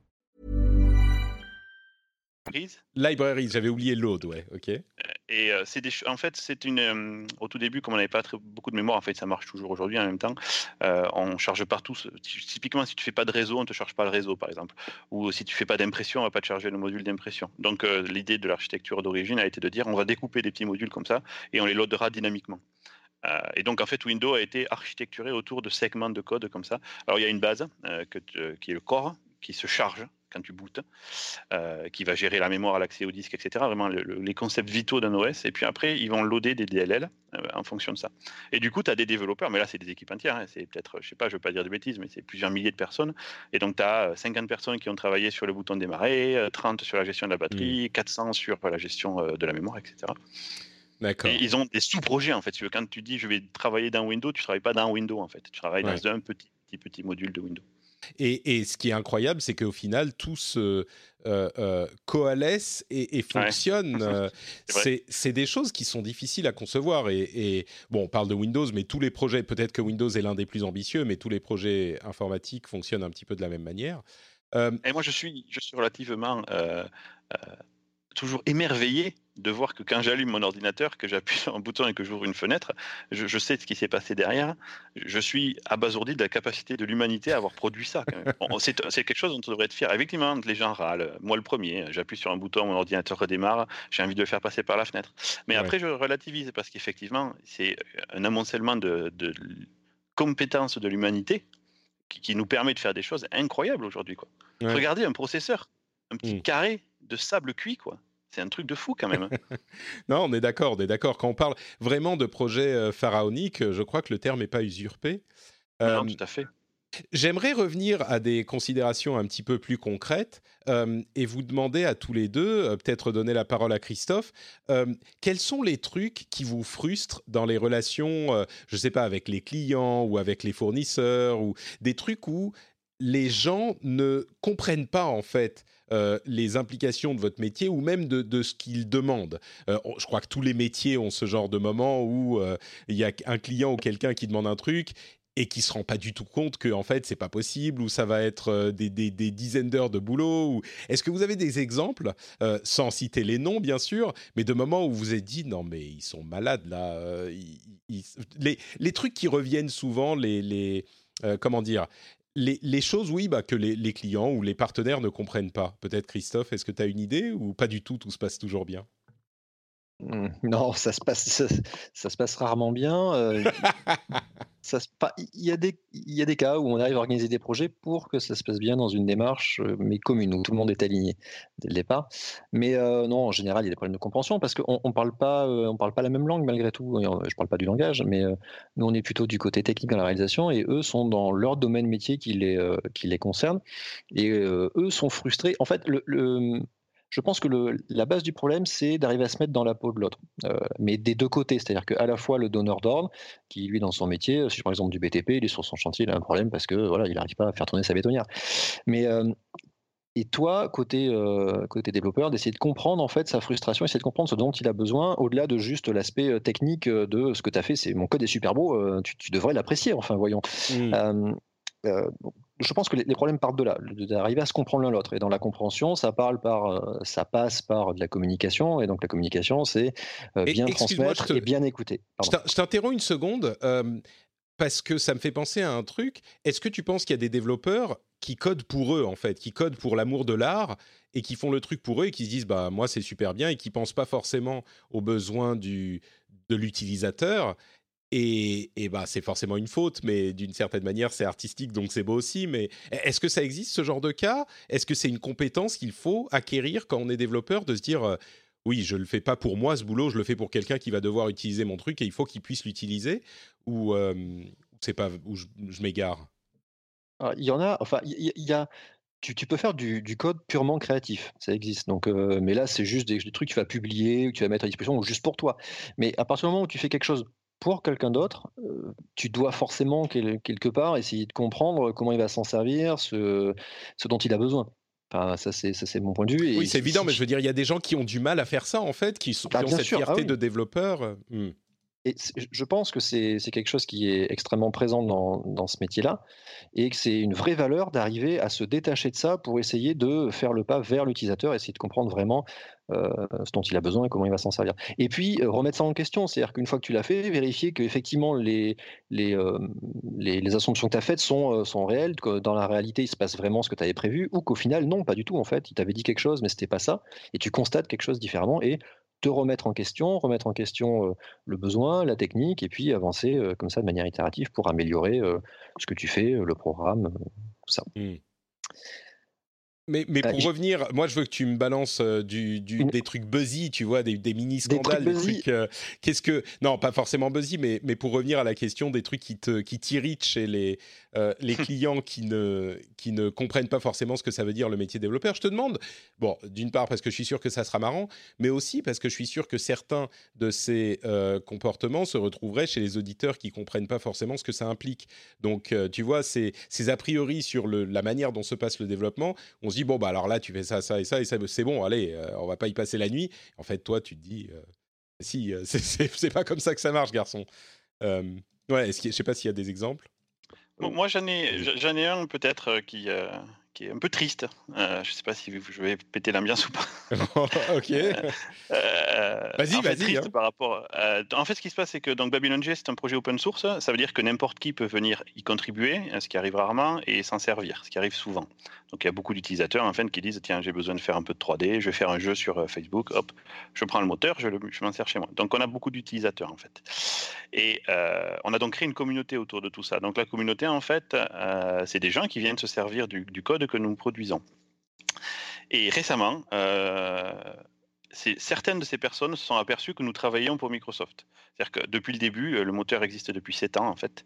Library, j'avais oublié load, ouais, ok. Et euh, c'est des, en fait, c'est une. euh, au tout début, comme on n'avait pas très- beaucoup de mémoire, en fait, ça marche toujours aujourd'hui en même temps. Euh, on charge partout. Typiquement, si tu fais pas de réseau, on te charge pas le réseau, par exemple. Ou si tu fais pas d'impression, on va pas te charger le module d'impression. Donc, euh, l'idée de l'architecture d'origine a été de dire, on va découper des petits modules comme ça et on les loadera dynamiquement. Euh, et donc, en fait, Windows a été architecturé autour de segments de code comme ça. Alors, il y a une base euh, que qui est le core, qui se charge quand tu bootes, euh, qui va gérer la mémoire, l'accès au disque, etc. Vraiment le- le- les concepts vitaux d'un OS. Et puis après, ils vont loader des DLL euh, en fonction de ça. Et du coup, tu as des développeurs, mais là, c'est des équipes entières. hein. C'est peut-être, je sais pas, je veux pas dire de bêtises, mais c'est plusieurs milliers de personnes. Et donc, tu as 50 personnes qui ont travaillé sur le bouton démarrer, euh, 30 sur la gestion de la batterie, 400 sur euh, la gestion euh, de la mémoire, etc. Et ils ont des sous-projets, en fait. Quand tu dis je vais travailler dans Windows, tu travailles pas dans Windows, en fait. Tu travailles Ouais. dans un petit, petit, petit module de Windows. Et, et ce qui est incroyable, c'est qu'au final, tout se euh, euh, coalesce et, et fonctionne. [LAUGHS] Euh, C'est des choses qui sont difficiles à concevoir. Et, et, bon, on parle de Windows, mais tous les projets, peut-être que Windows est l'un des plus ambitieux, mais tous les projets informatiques fonctionnent un petit peu de la même manière. Euh, Et moi, je suis, je suis relativement toujours émerveillé de voir que quand j'allume mon ordinateur, que j'appuie [LAUGHS] sur un bouton et que j'ouvre une fenêtre, je, je sais ce qui s'est passé derrière. Je suis abasourdi de la capacité de l'humanité à avoir produit ça. Bon, [LAUGHS] c'est quelque chose dont on devrait être fier. Effectivement, les gens râlent. Moi, le premier, j'appuie sur un bouton, mon ordinateur redémarre, j'ai envie de le faire passer par la fenêtre. Mais Ouais. après, je relativise parce qu'effectivement, c'est un amoncellement de, de compétences de l'humanité qui, qui nous permet de faire des choses incroyables aujourd'hui. Ouais. Regardez un processeur, un petit Mm. carré de sable cuit, quoi. C'est un truc de fou quand même. [LAUGHS] non, on est d'accord, on est d'accord. Quand on parle vraiment de projets euh, pharaoniques, euh, je crois que le terme n'est pas usurpé. Euh, non, tout à fait. J'aimerais revenir à des considérations un petit peu plus concrètes euh, et vous demander à tous les deux, euh, peut-être donner la parole à Christophe, euh, quels sont les trucs qui vous frustrent dans les relations, je ne sais pas, avec les clients ou avec les fournisseurs ou des trucs où les gens ne comprennent pas en fait euh, les implications de votre métier ou même de, de ce qu'ils demandent. Euh, je crois que tous les métiers ont ce genre de moment où euh, il y a un client ou quelqu'un qui demande un truc et qui se rend pas du tout compte que en fait c'est pas possible ou ça va être des, des- des dizaines d'heures de boulot ou est-ce que vous avez des exemples sans citer les noms bien sûr mais de moments où vous êtes dit non mais ils sont malades là les, les trucs qui reviennent souvent les, les comment dire les, choses, oui, bah, que les, les clients ou les partenaires ne comprennent pas. Peut-être, Christophe, est-ce que tu as une idée ou pas du tout, tout se passe toujours bien? Non, ça se passe, ça, ça se passe rarement bien. euh, [LAUGHS] ça se pa- il y a des, il y a des cas où on arrive à organiser des projets pour que ça se passe bien dans une démarche, euh, mais commune où tout le monde est aligné dès le départ. Mais euh, non, en général, il y a des problèmes de compréhension parce qu'on on parle pas, euh, on parle pas la même langue malgré tout. Je parle pas du langage, mais nous on est plutôt du côté technique dans la réalisation et eux sont dans leur domaine métier qui les, qui les concerne et eux sont frustrés. En fait, le, le- je pense que le- la base du problème, c'est d'arriver à se mettre dans la peau de l'autre, Euh, mais des deux côtés. C'est-à-dire qu'à la fois le donneur d'ordre, qui lui, dans son métier, si je prends l'exemple du BTP, il est sur son chantier, il a un problème parce que voilà, il n'arrive pas à faire tourner sa bétonnière. Mais euh, et toi, côté, euh, côté développeur, d'essayer de comprendre en fait sa frustration, essayer de comprendre ce dont il a besoin, au-delà de juste l'aspect euh, technique euh, de ce que tu as fait, c'est mon code est super beau, euh, tu, tu devrais l'apprécier, enfin voyons. Euh, euh, je pense que les, les problèmes partent de là, d'arriver à se comprendre l'un l'autre. Et dans la compréhension, ça parle par, euh, ça passe par de la communication. Et donc la communication, c'est euh, bien transmettre te- et bien écouter. Je Pardon. je t'interromps une seconde euh, parce que ça me fait penser à un truc. Est-ce que tu penses qu'il y a des développeurs qui codent pour eux en fait, qui codent pour l'amour de l'art et qui font le truc pour eux et qui se disent bah moi c'est super bien et qui pensent pas forcément aux besoins du de l'utilisateur? Et, bah c'est forcément une faute, mais d'une certaine manière c'est artistique donc c'est beau aussi. Mais est-ce que ça existe ce genre de cas? Est-ce que c'est une compétence qu'il faut acquérir quand on est développeur de se dire euh, oui, je le fais pas pour moi ce boulot, je le fais pour quelqu'un qui va devoir utiliser mon truc et il faut qu'il puisse l'utiliser ou euh, c'est pas où je, m'égare? Alors, Il y en a, enfin, il y, a. Tu, peux faire du, code purement créatif, ça existe. Donc, euh, mais là, c'est juste des, trucs que tu vas publier, que tu vas mettre à disposition, ou juste pour toi. Mais à partir du moment où tu fais quelque chose pour quelqu'un d'autre, euh, tu dois forcément quel- quelque part essayer de comprendre comment il va s'en servir, ce, ce dont il a besoin. Enfin, ça c'est mon point de vue. Et Oui, c'est évident, mais je veux dire, il y a des gens qui ont du mal à faire ça en fait, qui, sont, Bah, qui ont cette sûr, ah fierté oui. de développeur. euh, hmm. Et je pense que c'est quelque chose qui est extrêmement présent dans, ce métier-là et que c'est une vraie valeur d'arriver à se détacher de ça pour essayer de faire le pas vers l'utilisateur, essayer de comprendre vraiment euh, ce dont il a besoin et comment il va s'en servir. Et puis euh, remettre ça en question, c'est-à-dire qu'une fois que tu l'as fait, vérifier qu'effectivement les, les, euh, les, les, assumptions que tu as faites sont, sont réelles, que dans la réalité il se passe vraiment ce que tu avais prévu, ou qu'au final non, pas du tout en fait, il t'avait dit quelque chose mais c'était pas ça, et tu constates quelque chose différemment et te remettre en question, remettre en question le besoin, la technique, et puis avancer comme ça de manière itérative pour améliorer ce que tu fais, le programme, tout ça. Mmh. Mais, mais pour revenir, moi je veux que tu me balances euh, du, du, des trucs buzzy, tu vois, des, des mini scandales, des trucs. Euh, qu'est-ce que non, pas forcément buzzy, mais mais pour revenir à la question des trucs qui te qui t'irritent chez les euh, les [LAUGHS] clients qui ne qui ne comprennent pas forcément ce que ça veut dire le métier développeur. Je te demande, bon, d'une part parce que je suis sûr que ça sera marrant, mais aussi parce que je suis sûr que certains de ces comportements se retrouveraient chez les auditeurs qui comprennent pas forcément ce que ça implique. Donc tu vois, ces ces a priori sur le, la manière dont se passe le développement, on se dit bon bah alors là tu fais ça ça et ça et ça c'est bon allez euh, on va pas y passer la nuit. En fait toi tu te dis euh, si euh, [LAUGHS] c'est pas comme ça que ça marche garçon. Ouais je sais pas s'il y a des exemples. Moi j'en ai j'en ai un peut-être qui qui est un peu triste. Euh, je ne sais pas si je vais péter l'ambiance ou pas. [LAUGHS] ok. Euh, euh, vas-y, vas-y. Hein. Par rapport. en fait, ce qui se passe, c'est que donc Babylon G, c'est un projet open source. Ça veut dire que n'importe qui peut venir y contribuer, ce qui arrive rarement, et s'en servir, ce qui arrive souvent. Donc il y a beaucoup d'utilisateurs en fait qui disent tiens, j'ai besoin de faire un peu de 3D, je vais faire un jeu sur Facebook, hop, je prends le moteur, je, je m'en sers chez moi. Donc on a beaucoup d'utilisateurs en fait. Et on a donc créé une communauté autour de tout ça. Donc la communauté, en fait, c'est des gens qui viennent se servir du, du code que nous produisons. Et récemment, euh, certaines de ces personnes se sont aperçues que nous travaillions pour Microsoft. C'est-à-dire que depuis le début, euh, le moteur existe depuis 7 ans en fait.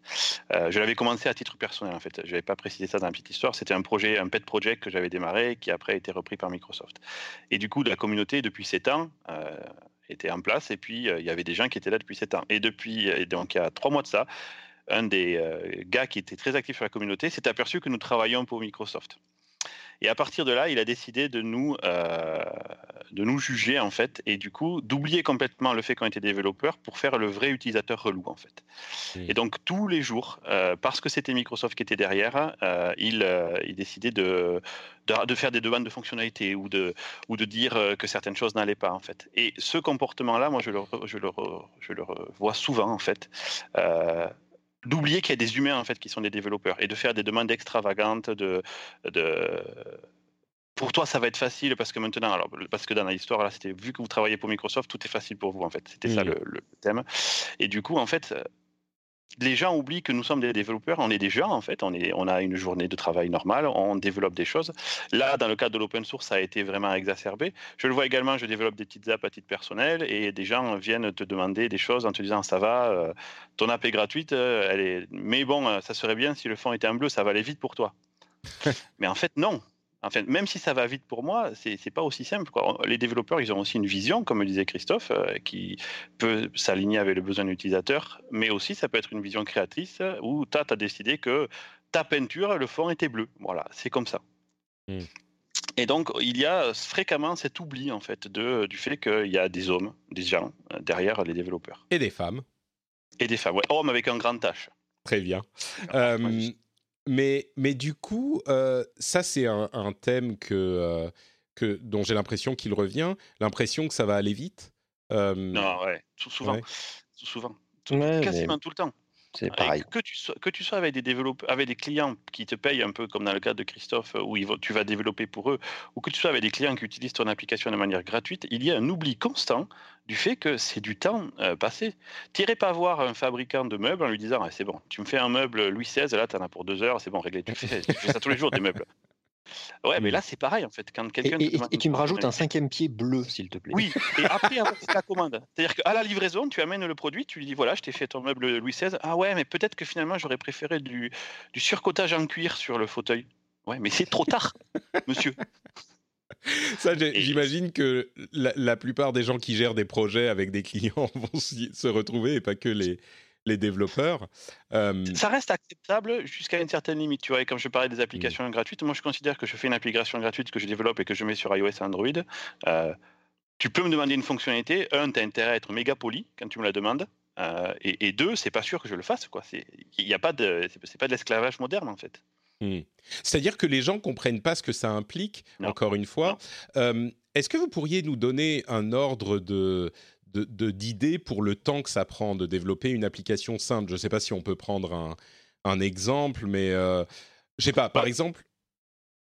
Euh, je l'avais commencé à titre personnel en fait. Je n'avais pas précisé ça dans la petite histoire. C'était un projet, un pet project que j'avais démarré qui après a été repris par Microsoft. Et du coup, la communauté depuis 7 ans était en place et puis il y avait des gens qui étaient là depuis 7 ans. Et depuis, donc il y a 3 mois de ça, un des gars qui était très actif sur la communauté s'est aperçu que nous travaillions pour Microsoft. Et à partir de là, il a décidé de nous, euh, de nous juger, en fait, et du coup, d'oublier complètement le fait qu'on était développeur pour faire le vrai utilisateur relou, en fait. Et donc, tous les jours, euh, parce que c'était Microsoft qui était derrière, euh, il, il, décidait de, de, faire des demandes de fonctionnalités ou de, ou de dire que certaines choses n'allaient pas, en fait. Et ce comportement-là, moi, je le, je, le, je le vois souvent, en fait d'oublier qu'il y a des humains en fait qui sont des développeurs et de faire des demandes extravagantes de, de pour toi, ça va être facile parce que maintenant, alors, parce que dans l'histoire, là, c'était vu que vous travaillez pour Microsoft, tout est facile pour vous, en fait. C'était ça le, le, thème. Et du coup, en fait, les gens oublient que nous sommes des développeurs, on est des gens en fait, on, est, on a une journée de travail normale, on développe des choses. Là, dans le cadre de l'open source, ça a été vraiment exacerbé. Je le vois également, je développe des petites apps à titre personnel et des gens viennent te demander des choses en te disant ça va, euh, ton app est gratuite, euh, elle est... mais bon, euh, ça serait bien si le fond était en bleu, ça va aller vite pour toi. [LAUGHS] mais en fait, non. Enfin, même si ça va vite pour moi, c'est pas aussi simple. Les développeurs, ils ont aussi une vision, comme le disait Christophe, euh, qui peut s'aligner avec le besoin de l'utilisateur, mais aussi ça peut être une vision créatrice où tu as, décidé que ta peinture, le fond était bleu. Voilà, c'est comme ça. Hmm. Et donc, il y a fréquemment cet oubli, en fait, de, du fait qu'il y a des hommes, des gens euh, derrière les développeurs. Et des femmes. Et des femmes, ouais. Hommes avec un grand H. Très bien. Euh, mais, mais du coup, euh, ça, c'est un, thème que, euh, que, dont j'ai l'impression qu'il revient, l'impression que ça va aller vite. Euh, non, ouais, tout souvent. souvent. quasiment tout le temps. C'est pareil. Que tu, sois, que tu sois avec des développeurs, avec des clients qui te payent un peu comme dans le cas de Christophe, où tu vas développer pour eux, ou que tu sois avec des clients qui utilisent ton application de manière gratuite, il y a un oubli constant du fait que c'est du temps euh, passé. T'irais pas voir un fabricant de meubles en lui disant ah, c'est bon, tu me fais un meuble Louis XVI, là tu en as pour deux heures, c'est bon, réglé. Tu fais, tu fais ça tous les jours des meubles. Ouais, mais là, c'est pareil, en fait. Quand quelqu'un. Et, et, tu me rajoutes un cinquième pied bleu, s'il te plaît. Oui, et [LAUGHS] après avoir fait la commande. C'est-à-dire qu'à la livraison, tu amènes le produit, tu lui dis voilà, je t'ai fait ton meuble Louis XVI. Ah ouais, mais peut-être que finalement, j'aurais préféré du, du surcotage en cuir sur le fauteuil. Ouais, mais c'est trop tard, [LAUGHS] monsieur. Ça, j'imagine que la, la, plupart des gens qui gèrent des projets avec des clients [LAUGHS] vont se retrouver et pas que les, les développeurs. Euh, ça reste acceptable jusqu'à une certaine limite. Tu vois, et comme je parlais des applications mm. gratuites, moi je considère que je fais une application gratuite que je développe et que je mets sur iOS et Android. Euh, tu peux me demander une fonctionnalité. Un, tu as intérêt à être méga poli quand tu me la demandes. Euh, et, et, deux, c'est pas sûr que je le fasse. Quoi. Il n'y a pas de, c'est pas de l'esclavage moderne en fait. Hmm. C'est-à-dire que les gens comprennent pas ce que ça implique. Encore une fois, est-ce que vous pourriez nous donner un ordre de d'idées pour le temps que ça prend de développer une application simple Je ne sais pas si on peut prendre un, un exemple, mais euh, je sais pas. Par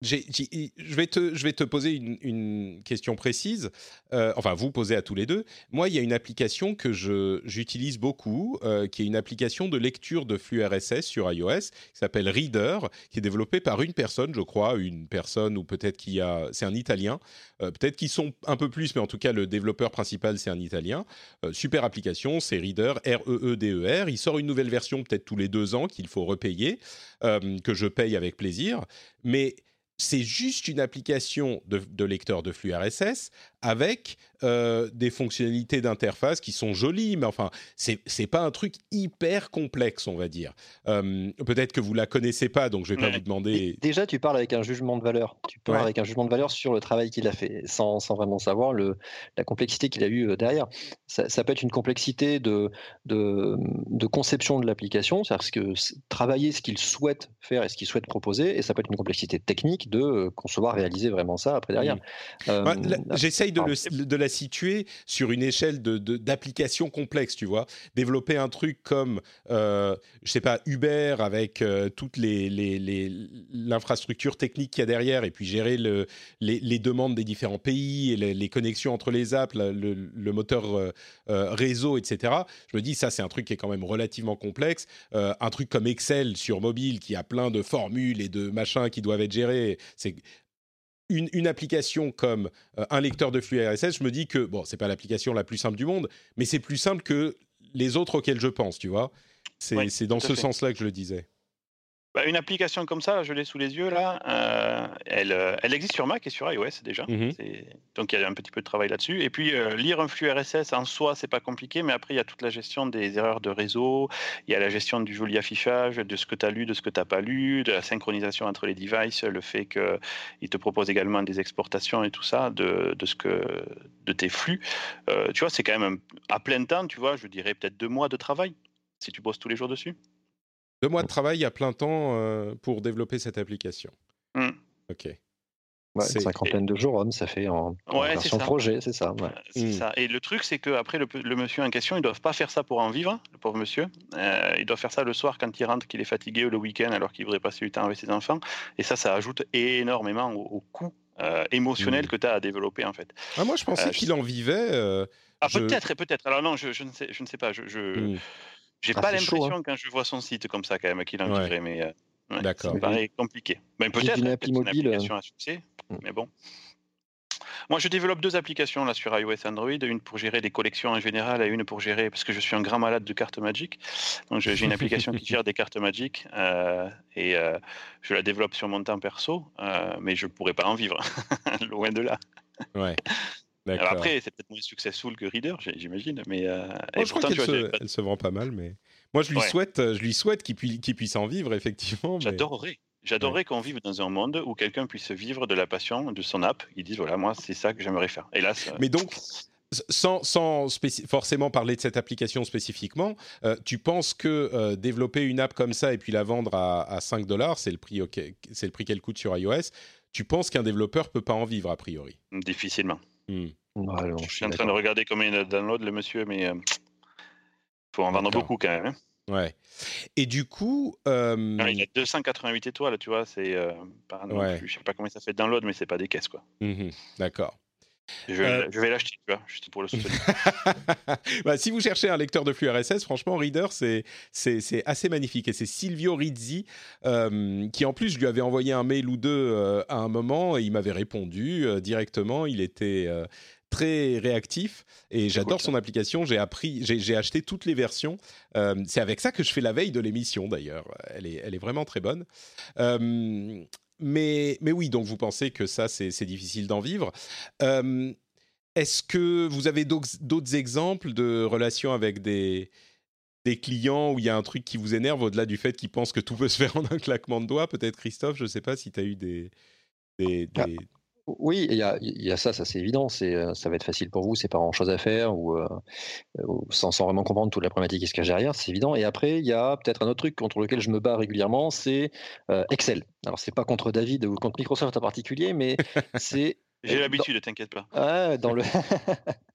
je, vais te, poser une, question précise, euh, enfin vous poser à tous les deux. Moi, il y a une application que j'utilise beaucoup, euh, qui est une application de lecture de flux RSS sur iOS, qui s'appelle Reader, qui est développée par une personne, je crois, une personne ou peut-être qu'il y a, c'est un Italien, euh, peut-être qu'ils sont un peu plus, mais en tout cas le développeur principal c'est un Italien. super application, c'est Reader, R-E-E-D-E-R. Il sort une nouvelle version peut-être tous les deux ans qu'il faut repayer, que je paye avec plaisir, mais c'est juste une application de, lecteur de flux RSS avec euh, des fonctionnalités d'interface qui sont jolies, mais enfin, c'est n'est pas un truc hyper complexe, on va dire. Euh, peut-être que vous la connaissez pas, donc je vais pas vous demander. Déjà, tu parles avec un jugement de valeur. Tu parles avec un jugement de valeur sur le travail qu'il a fait, sans, sans, vraiment savoir le, la complexité qu'il a eu euh, derrière. Ça, peut être une complexité de, de, de conception de l'application, c'est-à-dire que travailler ce qu'il souhaite faire et ce qu'il souhaite proposer, et ça peut être une complexité technique de concevoir, réaliser vraiment ça après derrière. Bah, j'essaye de, la situer sur une échelle d'applications de, complexes, tu vois. Développer un truc comme, euh, je sais pas, Uber avec euh, toute l'infrastructure les, technique qu'il y a derrière et puis gérer le, les, demandes des différents pays et les, connexions entre les apps, le, moteur euh, euh, réseau, etc. Je me dis, ça, c'est un truc qui est quand même relativement complexe. un truc comme Excel sur mobile qui a plein de formules et de machins qui doivent être gérés, c'est une, application comme euh, un lecteur de flux RSS, je me dis que, bon, c'est pas l'application la plus simple du monde, mais c'est plus simple que les autres auxquels je pense, tu vois. C'est dans ce sens-là que je le disais. Bah, une application comme ça, je l'ai sous les yeux là, euh, elle, euh, elle, existe sur Mac et sur iOS déjà. Mhm. Donc il y a un petit peu de travail là-dessus. Et puis euh, lire un flux RSS en soi, c'est pas compliqué, mais après il y a toute la gestion des erreurs de réseau, il y a la gestion du joli affichage, de ce que tu as lu, de ce que tu n'as pas lu, de la synchronisation entre les devices, le fait qu'il te propose également des exportations et tout ça de, de ce que, de tes flux. tu vois, c'est quand même à plein temps, tu vois, je dirais peut-être deux mois de travail si tu bosses tous les jours dessus. Deux mois de travail à plein temps euh, pour développer cette application. Hmm. Ok. Ouais, une cinquantaine de jours, ça fait en, version projet, c'est ça. C'est hmm. ça. Et le truc, c'est qu'après, le, le, monsieur en question, ils ne doivent pas faire ça pour en vivre, le pauvre monsieur. Euh, il doit faire ça le soir quand il rentre, qu'il est fatigué, ou le week-end, alors qu'il voudrait passer du temps avec ses enfants. Et ça, ça ajoute énormément au, coût euh, émotionnel que tu as à développer, en fait. Ah, moi, je pensais qu'il en vivait. ah, peut-être, peut-être. Alors non, je, je, ne, sais, je ne sais pas. Je, j'ai ah, pas l'impression hein. quand je vois son site comme ça quand même qu'il en ouais. mais euh, D'accord. ça me paraît compliqué. Mais peut-être une, appli mobile, une application à succès, mm. mais bon. Moi, je développe deux applications là sur iOS Android, une pour gérer des collections en général et une pour gérer, parce que je suis un grand malade de cartes Magic. Donc, j'ai une application qui [LAUGHS] gère des cartes Magic euh, et euh, je la développe sur mon temps perso, euh, mais je ne pourrais pas en vivre, [LAUGHS] loin de là. Ouais. Alors après, c'est peut-être moins successful que Reader, j'imagine, mais euh, je crois qu'elle se, se, vend pas mal, mais moi je lui souhaite, je lui souhaite qu'il puisse en vivre effectivement. J'adorerais. J'adorerais qu'on vive dans un monde où quelqu'un puisse vivre de la passion de son app. Il dit voilà, moi c'est ça que j'aimerais faire. Hélas. Euh, mais donc, sans, sans forcément parler de cette application spécifiquement, euh, tu penses que développer une app comme ça et puis la vendre à, à 5 dollars, c'est le prix c'est le prix qu'elle coûte sur iOS. Tu penses qu'un développeur peut pas en vivre a priori? Difficilement. Hmm. je suis en train de regarder combien il a de download, le monsieur, mais il euh, faut en vendre beaucoup quand même. Hein. Ouais. Et du coup. Euh... il a 288 étoiles, tu vois. C'est. Euh, Je sais pas combien ça fait de download, mais c'est pas des caisses, quoi. Mmh D'accord. Euh, je, vais l'acheter, tu vois, juste pour le soutenir. [LAUGHS] bah, si vous cherchez un lecteur de flux RSS, franchement, Reader, c'est, assez magnifique. Et c'est Silvio Rizzi, euh, qui en plus, je lui avais envoyé un mail ou deux euh, à un moment, et il m'avait répondu directement. Il était très réactif et j'adore son application. J'ai appris, j'ai acheté toutes les versions. c'est avec ça que je fais la veille de l'émission d'ailleurs. Elle est, elle est vraiment très bonne mais, mais oui, donc vous pensez que ça, c'est difficile d'en vivre. Euh, est-ce que vous avez d'autres exemples de relations avec des, des clients où il y a un truc qui vous énerve au-delà du fait qu'ils pensent que tout peut se faire en un claquement de doigts? Peut-être Christophe, je ne sais pas si tu as eu des... des, ah, Oui, il y a, il y a ça, ça c'est évident. C'est, euh, ça va être facile pour vous, c'est pas grand chose à faire ou, euh, ou sans, sans vraiment comprendre toute la problématique qui se cache derrière, c'est évident. Et après, il y a peut-être un autre truc contre lequel je me bats régulièrement, c'est euh, Excel. Alors c'est pas contre David ou contre Microsoft en particulier, mais [LAUGHS] c'est J'ai l'habitude, t'inquiète pas. Ouais, dans le [LAUGHS] [LAUGHS]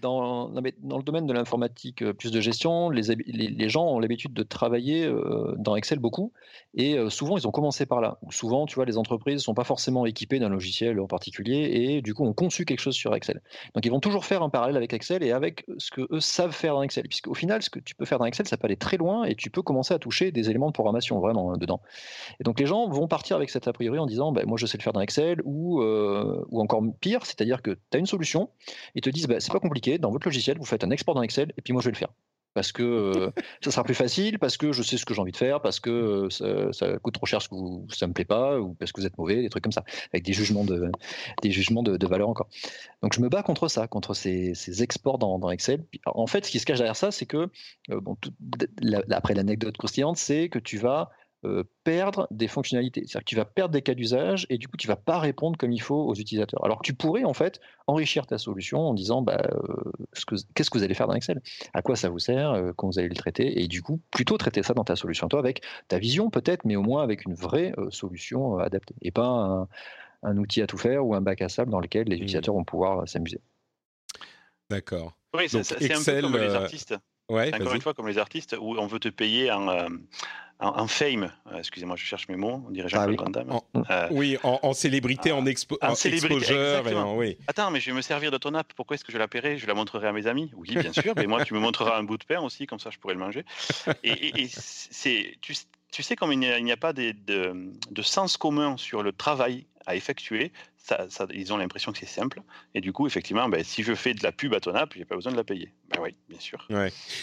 dans, le domaine de l'informatique euh, plus de gestion, les, gens ont l'habitude de travailler euh, dans Excel beaucoup et euh, souvent ils ont commencé par là. Ou Souvent, tu vois, les entreprises sont pas forcément équipées d'un logiciel en particulier et du coup ont conçu quelque chose sur Excel. Donc ils vont toujours faire un parallèle avec Excel et avec ce que eux savent faire dans Excel, puisqu'au final, ce que tu peux faire dans Excel, ça peut aller très loin et tu peux commencer à toucher des éléments de programmation vraiment hein, dedans. Et donc les gens vont partir avec cet a priori en disant bah, moi je sais le faire dans Excel ou, ou encore pire, c'est-à-dire que tu as une solution, ils te disent bah, c'est pas compliqué, dans votre logiciel vous faites un export dans Excel et puis moi je vais le faire. Parce que euh, ça sera plus facile, parce que je sais ce que j'ai envie de faire, parce que euh, ça, coûte trop cher, ce que vous, ça me plaît pas, ou parce que vous êtes mauvais, des trucs comme ça, avec des jugements de, des jugements de, valeur encore. Donc je me bats contre ça, contre ces, exports dans, Excel. En fait, ce qui se cache derrière ça, c'est que, euh, bon, après l'anecdote croustillante, c'est que tu vas euh, perdre des fonctionnalités. C'est-à-dire que tu vas perdre des cas d'usage et du coup, tu vas pas répondre comme il faut aux utilisateurs. Alors que tu pourrais, en fait, enrichir ta solution en disant bah, euh, ce que- qu'est-ce que vous allez faire dans Excel? À quoi ça vous sert? Euh, Comment vous allez le traiter? Et du coup, plutôt traiter ça dans ta solution, toi, avec ta vision peut-être, mais au moins avec une vraie euh, solution euh, adaptée. Et pas un, un outil à tout faire ou un bac à sable dans lequel les Mhm. utilisateurs vont pouvoir euh, s'amuser. D'accord. Oui, c'est Donc, c'est un peu Excel, comme les artistes. Ouais, Encore vas-y. une fois, comme les artistes, où on veut te payer en, euh, en, en fame. Euh, Excusez-moi, je cherche mes mots. On dirait Jean-Claude Ah Van Damme. En- Euh, Oui, en, en célébrité, Ah, en, expo en en célébrité, exposure et exactement. en, oui. Attends, mais je vais me servir de ton app. Pourquoi est-ce que je la paierai Je la montrerai à mes amis? Oui, bien sûr. mais moi, tu me montreras un bout de pain aussi, comme ça, je pourrais le manger. Et, et- et c'est, tu, tu sais, comme il n'y a, il n'y a pas des- de, de sens commun sur le travail à effectuer, ça, ils ont l'impression que c'est simple. Et du coup, effectivement, ben, si je fais de la pub à ton app, j'ai pas besoin de la payer. Ben oui, bien sûr.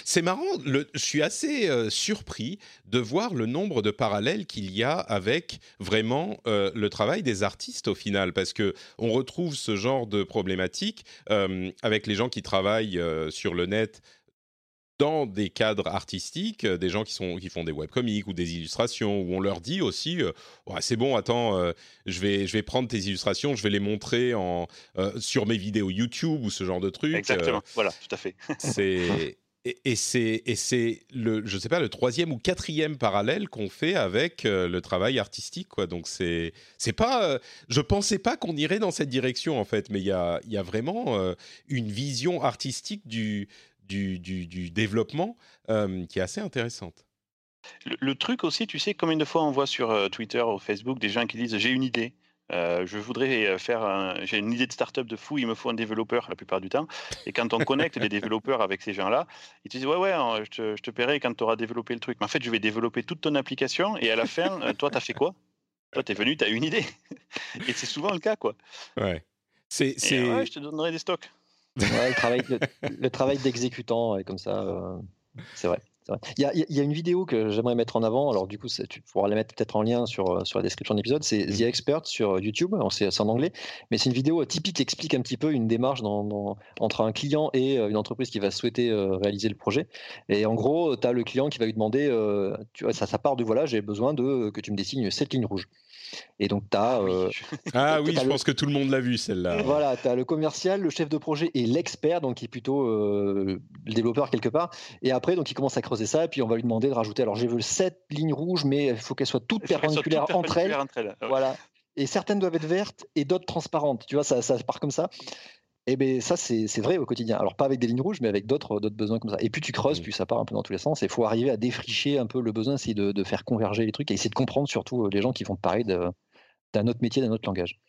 C'est marrant, je suis assez euh, surpris de voir le nombre de parallèles qu'il y a avec vraiment euh, le travail des artistes au final, parce que on retrouve ce genre de problématique euh, avec les gens qui travaillent sur le net dans des cadres artistiques, euh, des gens qui, sont, qui font des webcomics ou des illustrations, où on leur dit aussi, euh, c'est bon, attends, euh, je, vais, je vais prendre tes illustrations, je vais les montrer en, euh, sur mes vidéos YouTube ou ce genre de trucs. Exactement. Voilà, tout à fait. c'est [LAUGHS] et, et c'est et c'est le je sais pas le troisième ou quatrième parallèle qu'on fait avec le travail artistique quoi. Donc c'est c'est pas je pensais pas qu'on irait dans cette direction en fait, mais il y a il y a vraiment une vision artistique du du, du, du développement euh, qui est assez intéressante. Le, le truc aussi, tu sais, combien de fois on voit sur euh, Twitter ou Facebook des gens qui disent j'ai une idée. euh, je voudrais faire un- j'ai une idée de start-up de fou, il me faut un développeur la plupart du temps. Et quand on connecte les développeurs avec ces gens-là, ils te disent ouais ouais, je te, je te paierai quand tu auras développé le truc. Mais en fait, je vais développer toute ton application et à la fin, toi, tu as fait quoi? Toi, tu es venu, tu as une idée. [LAUGHS] et c'est souvent le cas quoi. Ouais. C'est ouais, je te donnerai des stocks. Ouais, le travail, le, le travail d'exécutant, comme ça, euh, c'est vrai. Il y, a, il y a une vidéo que j'aimerais mettre en avant. Alors, du coup, tu pourras la mettre peut-être en lien sur, euh, sur la description de l'épisode. C'est The Expert sur YouTube. Alors, C'est en anglais, mais c'est une vidéo typique qui explique un petit peu une démarche dans- dans- entre un client et euh, une entreprise qui va souhaiter euh, réaliser le projet. Et en gros, tu as le client qui va lui demander euh, tu vois, ça, ça part de voilà, j'ai besoin de que tu me dessines cette ligne rouge. Et donc, tu as. Euh, ah [LAUGHS] oui, t'as je le- pense que tout le monde l'a vu celle-là. voilà, tu as le commercial, le chef de projet et l'expert, donc qui est plutôt euh, le développeur quelque part. Et après, donc il commence à creuser ça, et puis on va lui demander de rajouter. Alors j'ai vu sept lignes rouges, mais il faut qu'elles soient toutes perpendiculaires entre elles. perpendiculaires entre elles. Ouais. Voilà. Et certaines doivent être vertes et d'autres transparentes. Tu vois, ça, ça part comme ça. Et ben ça, c'est vrai au quotidien. Alors pas avec des lignes rouges, mais avec d'autres d'autres besoins comme ça. Et plus tu creuses, Mhm. plus ça part un peu dans tous les sens. Et il faut arriver à défricher un peu le besoin, essayer de, de faire converger les trucs et essayer de comprendre surtout euh, les gens qui vont te parler de- d'un autre métier, d'un autre langage.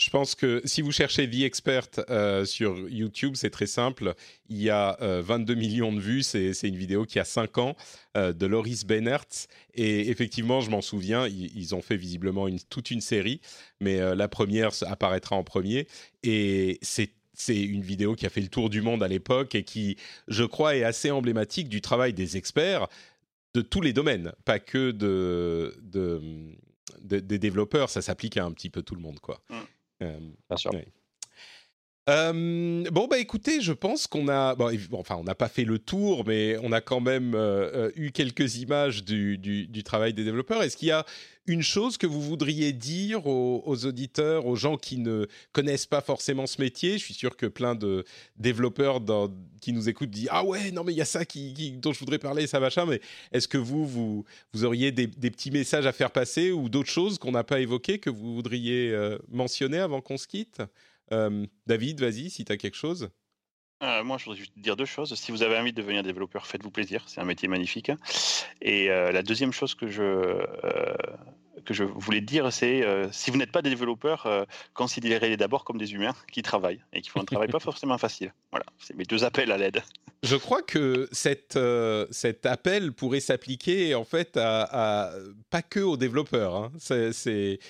Je pense que si vous cherchez The Expert euh, sur YouTube, c'est très simple. Il y a euh, 22 millions de vues. C'est une vidéo qui a 5 ans euh, de Loris Bennertz. Et effectivement, je m'en souviens, ils, ont fait visiblement toute une série. Mais euh, la première apparaîtra en premier. Et c'est une vidéo qui a fait le tour du monde à l'époque et qui, je crois, est assez emblématique du travail des experts de tous les domaines, pas que de, de, de- des développeurs. Ça s'applique à un petit peu tout le monde, quoi. Mm. Euh, Bien sûr. Euh, bon bah écoutez, je pense qu'on a, enfin on n'a pas fait le tour, mais on a quand même euh, euh, eu quelques images du, travail des développeurs. Est-ce qu'il y a une chose que vous voudriez dire aux, auditeurs, aux gens qui ne connaissent pas forcément ce métier? Je suis sûr que plein de développeurs qui nous écoutent disent ah ouais non mais il y a ça dont je voudrais parler ça machin. Mais est-ce que vous vous, auriez des, petits messages à faire passer ou d'autres choses qu'on n'a pas évoquées que vous voudriez mentionner avant qu'on se quitte? David, vas-y, si tu as quelque chose. Euh, moi, je voudrais juste dire deux choses. Si vous avez envie de devenir développeur, faites-vous plaisir. C'est un métier magnifique. Et euh, la deuxième chose que je, que je voulais dire, c'est si vous n'êtes pas des développeurs, considérez-les d'abord comme des humains qui travaillent et qui font un travail pas [LAUGHS] forcément facile. Voilà, c'est mes deux appels à l'aide. Je crois que cette, cet appel pourrait s'appliquer en fait à, pas que aux développeurs. Hein. C'est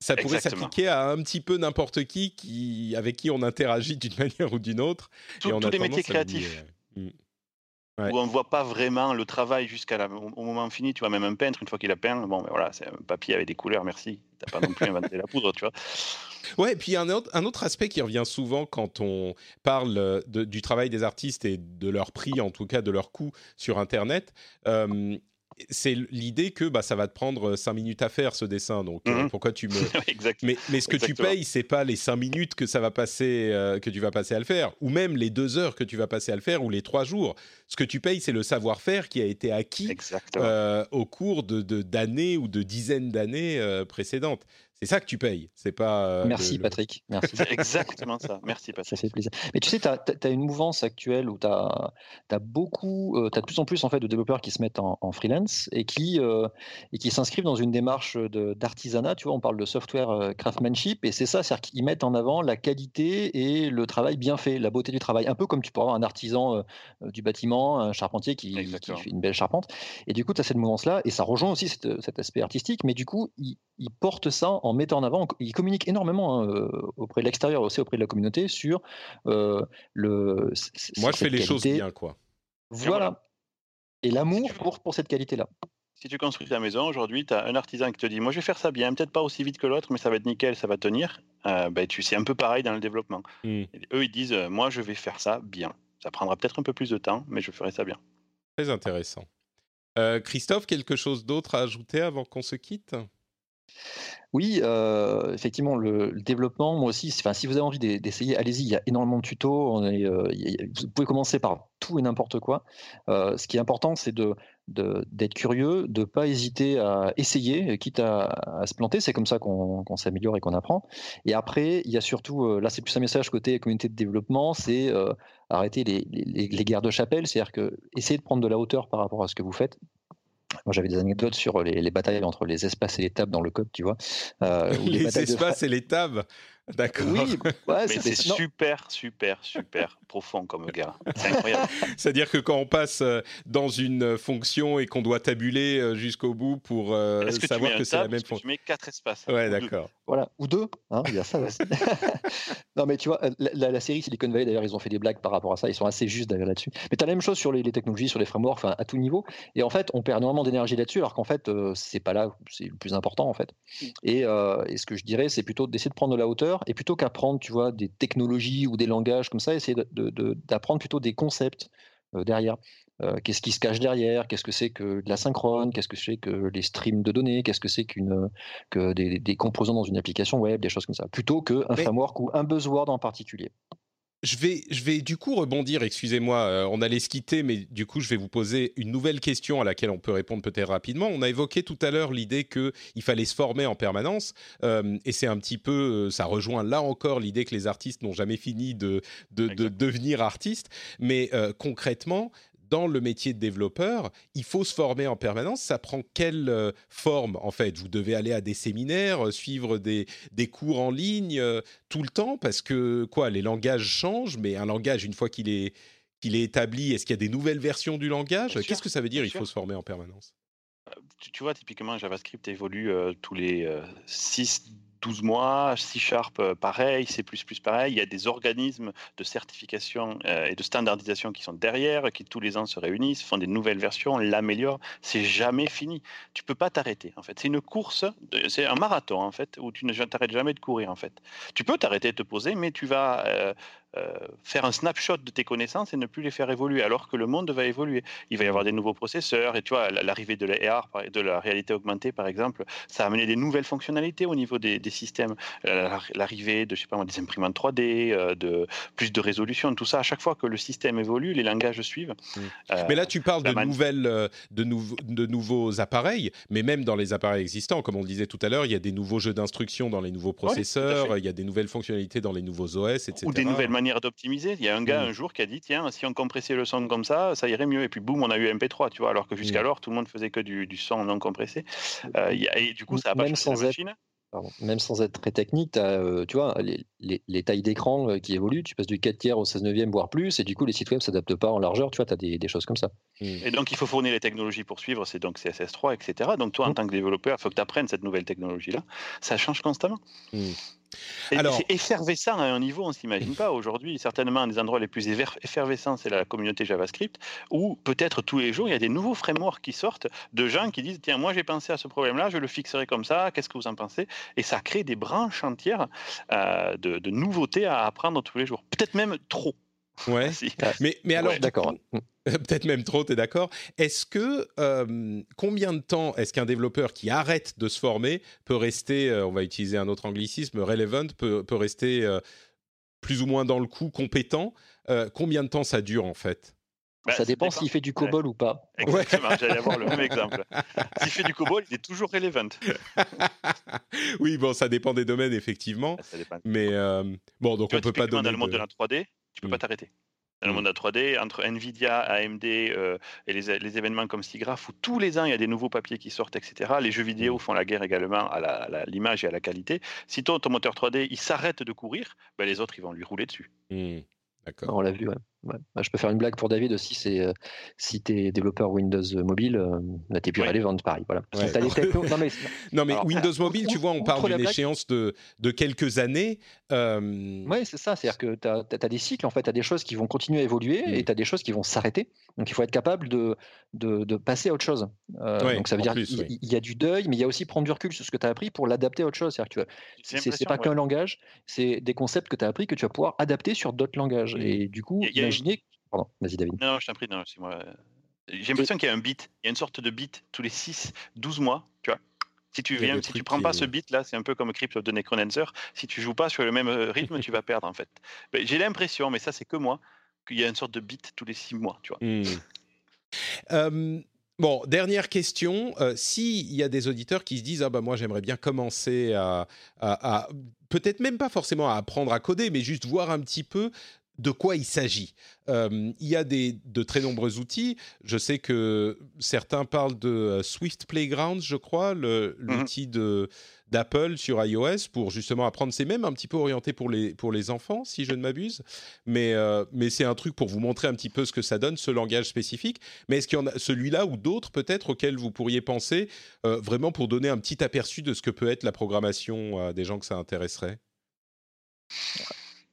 ça pourrait s'appliquer à un petit peu n'importe qui, qui avec qui on interagit d'une [LAUGHS] manière ou d'une autre. Tout, tous les métiers créatifs. Mm. Où on ne voit pas vraiment le travail jusqu'au moment fini. Tu vois, même un peintre, une fois qu'il a peint, bon, ben voilà, c'est un papier avec des couleurs, merci. Tu n'as pas non plus inventé la poudre, tu vois. [LAUGHS] Ouais, et puis un autre, un autre aspect qui revient souvent quand on parle du travail des artistes et de leur prix, en tout cas de leur coût sur Internet, euh, c'est l'idée que bah, ça va te prendre 5 minutes à faire ce dessin. Donc euh, mhm. pourquoi tu me. [LAUGHS] mais, mais, ce que tu payes, c'est pas les 5 minutes que ça va passer, euh, que tu vas passer à le faire, ou même les 2 heures que tu vas passer à le faire, ou les 3 jours. Ce que tu payes, c'est le savoir-faire qui a été acquis euh, au cours de d'années ou de dizaines d'années précédentes. C'est ça que tu payes. C'est pas. Euh, Merci Patrick. Merci. C'est [LAUGHS] exactement ça. Merci Patrick. Ça fait plaisir. Mais tu sais, tu as, une mouvance actuelle où tu as, as, beaucoup, euh, tu as de plus en plus en fait de développeurs qui se mettent en, freelance et qui, euh, et qui s'inscrivent dans une démarche d'artisanat. Tu vois, on parle de software craftsmanship et c'est ça, c'est-à-dire qu'ils mettent en avant la qualité et le travail bien fait, la beauté du travail. Un peu comme tu pourrais avoir un artisan du bâtiment, un charpentier qui, qui, fait une belle charpente. Et du coup, tu as cette mouvance-là et ça rejoint aussi cet aspect artistique, mais du coup, ils il portent ça en en mettant en avant, il communique énormément hein, euh, auprès de l'extérieur, aussi auprès de la communauté sur euh, le. Moi, je fais les choses bien, quoi. Voilà. Et l'amour pour, pour cette qualité-là. Si tu construis ta maison aujourd'hui, tu as un artisan qui te dit Moi, je vais faire ça bien, peut-être pas aussi vite que l'autre, mais ça va être nickel, ça va tenir. Euh, ben, tu c'est un peu pareil dans le développement. Hmm. Eux, ils disent Moi, je vais faire ça bien. Ça prendra peut-être un peu plus de temps, mais je ferai ça bien. Très intéressant. Christophe, quelque chose d'autre à ajouter avant qu'on se quitte? Oui, euh, effectivement, le, développement, moi aussi, si vous avez envie d'essayer, allez-y, il y a énormément de tutos. Euh, vous pouvez commencer par tout et n'importe quoi. Euh, ce qui est important, c'est d'être curieux, de ne pas hésiter à essayer, quitte à, se planter. C'est comme ça qu'on, s'améliore et qu'on apprend. Et après, il y a surtout, là, c'est plus un message côté communauté de développement, c'est arrêter les, les, les, guerres de chapelle, c'est-à-dire que essayez de prendre de la hauteur par rapport à ce que vous faites. Moi, j'avais des anecdotes sur les, batailles entre les espaces et les tables dans le code, tu vois. Euh, les, espaces et les tables D'accord. Oui, c'est super, super, super profond comme gars. C'est incroyable. [LAUGHS] C'est-à-dire que quand on passe euh, dans une fonction et qu'on doit tabuler euh, jusqu'au bout pour savoir que, c'est la même fonction. Tu mets quatre espaces? Ouais, d'accord. Voilà, ou deux. Hein, il y a ça aussi. [LAUGHS] non, mais tu vois, la, série Silicon Valley, d'ailleurs, ils ont fait des blagues par rapport à ça. Ils sont assez justes d'ailleurs là-dessus. Mais tu as la même chose sur les, technologies, sur les frameworks, à tout niveau. Et en fait, on perd énormément d'énergie là-dessus, alors qu'en fait, euh, c'est pas là, c'est le plus important en fait. Mm. Et ce que je dirais, c'est plutôt d'essayer de prendre de la hauteur et plutôt qu'apprendre, tu vois, des technologies ou des langages comme ça, essayer d'apprendre plutôt des concepts euh, derrière. Euh, qu'est-ce qui se cache derrière? Qu'est-ce que c'est que de la synchrone? Qu'est-ce que c'est que les streams de données? Qu'est-ce que c'est qu'une que des, composants dans une application web, des choses comme ça, plutôt qu'un framework ou un buzzword en particulier. Je vais, je vais du coup rebondir, excusez-moi, euh, on allait se quitter, mais du coup je vais vous poser une nouvelle question à laquelle on peut répondre peut-être rapidement. On a évoqué tout à l'heure l'idée qu'il fallait se former en permanence, euh, et c'est un petit peu, euh, ça rejoint là encore l'idée que les artistes n'ont jamais fini de, de, de devenir artistes, mais concrètement, dans le métier de développeur, il faut se former en permanence. Ça prend quelle euh, forme en fait? Vous devez aller à des séminaires, euh, suivre des, des cours en ligne euh, tout le temps? Parce que quoi Les langages changent, mais un langage une fois qu'il est qu'il est établi, est-ce qu'il y a des nouvelles versions du langage? Qu'est-ce que ça veut dire Il faut se former en permanence? Tu, vois, typiquement, JavaScript évolue tous les 6 12 mois, C Sharp pareil, C++ pareil. Il y a des organismes de certification et de standardisation qui sont derrière, qui tous les ans se réunissent, font des nouvelles versions, l'améliorent. C'est jamais fini. Tu peux pas t'arrêter en fait. C'est une course, c'est un marathon en fait, où tu ne t'arrêtes jamais de courir en fait. Tu peux t'arrêter te poser, mais tu vas euh, faire un snapshot de tes connaissances et ne plus les faire évoluer, alors que le monde va évoluer. Il va y avoir des nouveaux processeurs, et tu vois, l'arrivée de la de la réalité augmentée, par exemple, ça a amené des nouvelles fonctionnalités au niveau des, systèmes. L'arrivée de, je sais pas des imprimantes 3D, euh, de plus de résolution, tout ça. À chaque fois que le système évolue, les langages suivent. Mmh. Euh, mais là, tu parles de nouvelles, de, de nouveaux appareils, mais même dans les appareils existants, comme on le disait tout à l'heure, il y a des nouveaux jeux d'instruction dans les nouveaux processeurs, il y a des nouvelles fonctionnalités dans les nouveaux OS, etc. Ou des nouvelles manière d'optimiser. Il y a un gars mmh. un jour qui a dit tiens, si on compressait le son comme ça, ça irait mieux. Et puis boum, on a eu MP3, tu vois, alors que mmh. jusqu'alors, tout le monde faisait que du, du son non compressé. Euh, et du coup, ça a pas même sans être, même sans être très technique, as, euh, tu vois, les, les, tailles d'écran euh, qui évoluent, tu passes du 4 tiers au 16 neuvième, voire plus, et du coup, les sites web s'adaptent pas en largeur, tu vois, tu as des, des, choses comme ça. Mmh. Et donc, il faut fournir les technologies pour suivre, c'est donc CSS3, etc. Donc, toi, en tant que développeur, il faut que tu apprennes cette nouvelle technologie-là. Ça change constamment. Alors, c'est effervescent à un niveau, on ne s'imagine pas. Aujourd'hui, certainement, un des endroits les plus effervescents, c'est la communauté JavaScript, où peut-être tous les jours, il y a des nouveaux frameworks qui sortent de gens qui disent Tiens, moi, j'ai pensé à ce problème-là, je le fixerai comme ça, qu'est-ce que vous en pensez? Et ça crée des branches entières euh, de, nouveautés à apprendre tous les jours. Peut-être même trop. Ouais. mais, mais alors, d'accord. [LAUGHS] peut-être même trop, tu es d'accord. Est-ce que euh, combien de temps est-ce qu'un développeur qui arrête de se former peut rester, euh, on va utiliser un autre anglicisme, relevant, peut, peut rester euh, plus ou moins dans le coup, compétent Combien de temps ça dure en fait? Bah, ça, dépend, s'il fait du COBOL ou pas. Exactement, j'allais avoir le même [LAUGHS] exemple. S'il fait du COBOL, il est toujours relevant. [LAUGHS] oui, bon, ça dépend des domaines, effectivement. Mais bon, donc on peut pas donner. Dans le monde de la 3D, tu peux pas mmh. t'arrêter dans le monde de la 3D, entre Nvidia, AMD euh, et les, les, événements comme SIGGRAPH, où tous les ans il y a des nouveaux papiers qui sortent, etc. Les jeux vidéo mm. font la guerre également à l'image et à la qualité. Si ton, ton moteur 3D il s'arrête de courir, ben les autres ils vont lui rouler dessus. Mm. On l'a vu, ouais. Bah, je peux faire une blague pour David aussi, c'est euh, si tu es développeur Windows mobile, euh, tu plus ouais. relevant, pareil. Voilà. [LAUGHS] non mais, Windows Mobile, tu vois, on parle d'une échéance de, de, quelques années. Euh... Oui, c'est ça, c'est-à-dire que tu as, des cycles, en fait, tu as des choses qui vont continuer à évoluer et tu as des choses qui vont s'arrêter. Donc il faut être capable de, de, de passer à autre chose. Euh, donc ça veut dire qu'il y, a du deuil, mais il y a aussi prendre du recul sur ce que tu as appris pour l'adapter à autre chose. C'est-à-dire que c'est pas qu'un langage, c'est des concepts que tu as appris que tu vas pouvoir adapter sur d'autres langages. Et du coup, imaginez. Pardon, vas-y David. Non, je t'en prie, non, c'est moi. J'ai l'impression qu'il y a un bit, il y a une sorte de bit tous les 6, 12 mois, tu vois. Si tu viens, si tu prends pas ce bit là, c'est un peu comme Crypt de Necronancer. Si tu joues pas sur le même euh, rythme, tu vas perdre en fait. Ben, j'ai l'impression, mais ça c'est que moi, qu'il y a une sorte de bit tous les 6 mois, tu vois. Hmm. bon, dernière question. Euh, S'il y a des auditeurs qui se disent ah bah moi j'aimerais bien commencer à, à peut-être même pas forcément à apprendre à coder, mais juste voir un petit peu de quoi il s'agit. Euh, il y a des, de très nombreux outils. Je sais que certains parlent de euh, Swift Playground, je crois, mhm. l'outil d'Apple sur iOS pour justement apprendre. C'est même un petit peu orienté pour les, pour les enfants, si je ne m'abuse. Mais, euh, mais c'est un truc pour vous montrer un petit peu ce que ça donne, ce langage spécifique. Mais est-ce qu'il y en a celui-là ou d'autres peut-être auxquels vous pourriez penser, vraiment pour donner un petit aperçu de ce que peut être la programmation à des gens que ça intéresserait?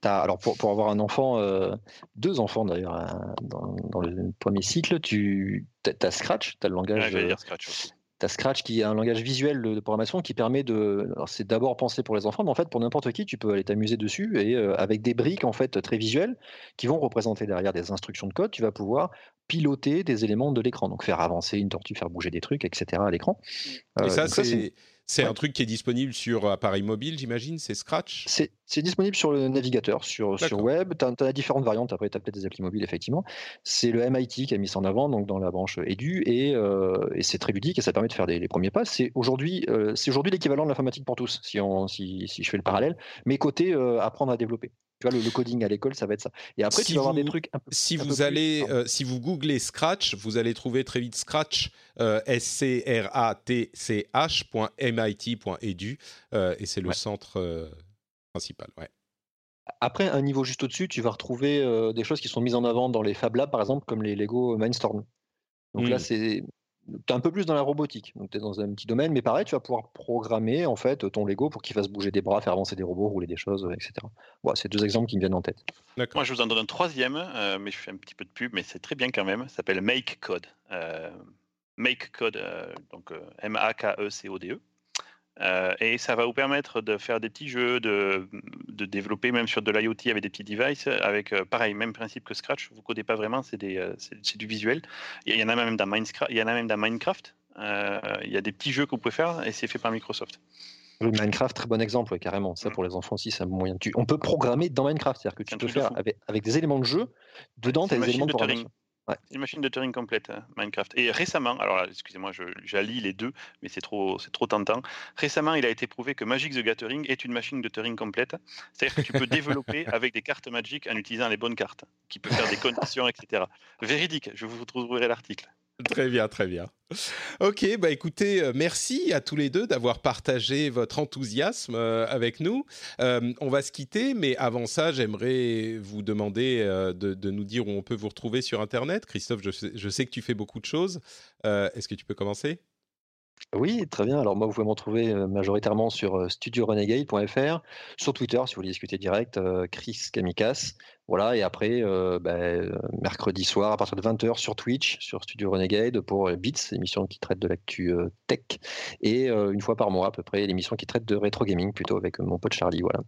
Alors pour, pour, avoir un enfant, euh, deux enfants d'ailleurs, hein, dans, le premier cycle, tu as Scratch, tu as le langage. Ouais, Scratch Tu as Scratch qui est un langage visuel de, programmation qui permet de. Alors c'est d'abord pensé pour les enfants, mais en fait pour n'importe qui, tu peux aller t'amuser dessus et euh, avec des briques en fait très visuelles qui vont représenter derrière des instructions de code, tu vas pouvoir piloter des éléments de l'écran, donc faire avancer une tortue, faire bouger des trucs, etc. à l'écran. et ça, euh, c'est c'est un truc qui est disponible sur appareil mobile, j'imagine C'est Scratch? C'est disponible sur le navigateur, sur, sur web. Tu as, différentes variantes. Après, tu as peut-être des applis mobiles, effectivement. C'est le MIT qui a mis ça en avant, donc dans la branche Edu, et, euh, et c'est très ludique et ça permet de faire des, les premiers pas. C'est aujourd'hui euh, aujourd'hui l'équivalent de l'informatique pour tous, si, on, si, si, je fais le parallèle, mais côté euh, apprendre à développer. Tu vois, le, coding à l'école, ça va être ça. Et après, si tu vas avoir des trucs un peu Si vous allez, euh, si vous googlez Scratch, vous allez trouver très vite Scratch, euh, S-C-R-A-T-C-H.mit.edu, euh, et c'est le centre principal. Ouais. Après, un niveau juste au-dessus, tu vas retrouver des choses qui sont mises en avant dans les Fab Labs, par exemple, comme les Lego Mindstorm. Donc là, hmm. c'est tu es un peu plus dans la robotique. Donc, tu es dans un petit domaine, mais pareil, tu vas pouvoir programmer en fait ton Lego pour qu'il fasse bouger des bras, faire avancer des robots, rouler des choses, etc. Voilà, c'est deux exemples qui me viennent en tête. Moi, je vous en donne un troisième, euh, mais je fais un petit peu de pub, mais c'est très bien quand même. Ça s'appelle Make Code. Euh, Make Code, euh, donc M-A-K-E-C-O-D-E. Et ça va vous permettre de faire des petits jeux, de, de développer même sur de l'IoT avec des petits devices, avec pareil, même principe que Scratch. Vous codez pas vraiment, c'est du visuel. Il y en a même dans Minecraft. Il y en a même dans Minecraft. il y a des petits jeux que vous pouvez faire et c'est fait par Microsoft. Minecraft, très bon exemple, carrément. Ça, mm. pour les enfants aussi, c'est un moyen. Tu... On peut programmer dans Minecraft, c'est-à-dire que tu peux faire avec, avec, des éléments de jeu. Dedans, tu as des éléments de, programmation. Ouais. Une machine de Turing complète, hein, Minecraft. Et récemment, alors excusez-moi, j'allie les deux, mais c'est trop, c'est trop tentant. Récemment, il a été prouvé que Magic the Gathering est une machine de Turing complète. C'est-à-dire que tu peux développer [LAUGHS] avec des cartes Magic en utilisant les bonnes cartes, qui peut faire des conditions, etc. Véridique, je vous trouverai l'article. Très bien, très bien. Ok, bah écoutez, euh, merci à tous les deux d'avoir partagé votre enthousiasme euh, avec nous. Euh, on va se quitter, mais avant ça, j'aimerais vous demander de, nous dire où on peut vous retrouver sur Internet. Christophe, je sais que tu fais beaucoup de choses. Est-ce que tu peux commencer? Oui, très bien. Alors moi, vous pouvez me retrouver euh, majoritairement sur euh, studiorenegade.fr, sur Twitter si vous voulez discuter direct, euh, Chris Kamikas. Voilà, et après, ben, mercredi soir à partir de 20h sur Twitch, sur Studio Renegade pour Beats, émission qui traite de l'actu tech, et une fois par mois à peu près, l'émission qui traite de rétro gaming plutôt avec mon pote Charlie. Voilà.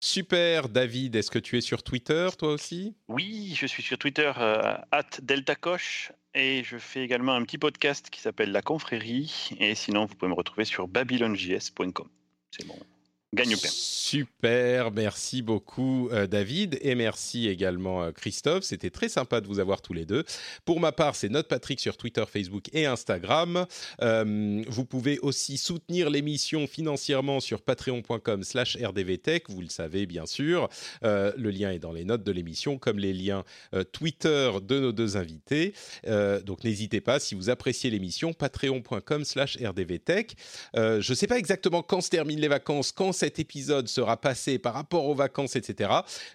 Super, David, est-ce que tu es sur Twitter toi aussi? Oui, je suis sur Twitter, at DeltaCoche, et je fais également un petit podcast qui s'appelle La Confrérie. Et sinon, vous pouvez me retrouver sur babylonjs.com. C'est bon Super, merci beaucoup euh, David et merci également euh, Christophe. C'était très sympa de vous avoir tous les deux. Pour ma part, c'est Note Patrick sur Twitter, Facebook et Instagram. Euh, vous pouvez aussi soutenir l'émission financièrement sur patreon.com/slash rdvtech. Vous le savez bien sûr. le lien est dans les notes de l'émission, comme les liens Twitter de nos deux invités. donc n'hésitez pas si vous appréciez l'émission, patreon.com/slash rdvtech. je ne sais pas exactement quand se terminent les vacances, quand cet épisode sera passé par rapport aux vacances, etc.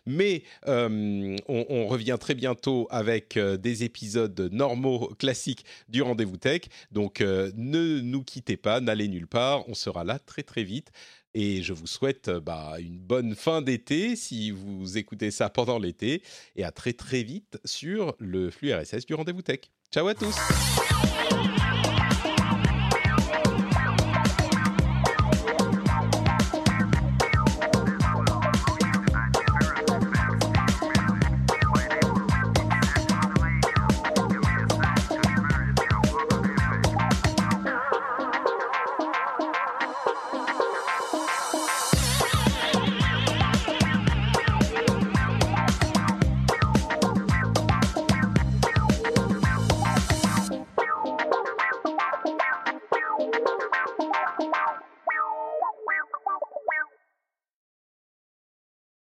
Mais euh, on, revient très bientôt avec euh, des épisodes normaux, classiques du rendez-vous tech. Donc euh, ne nous quittez pas, n'allez nulle part. On sera là très très vite. Et je vous souhaite bah, une bonne fin d'été si vous écoutez ça pendant l'été. Et à très très vite sur le flux RSS du rendez-vous tech. Ciao à tous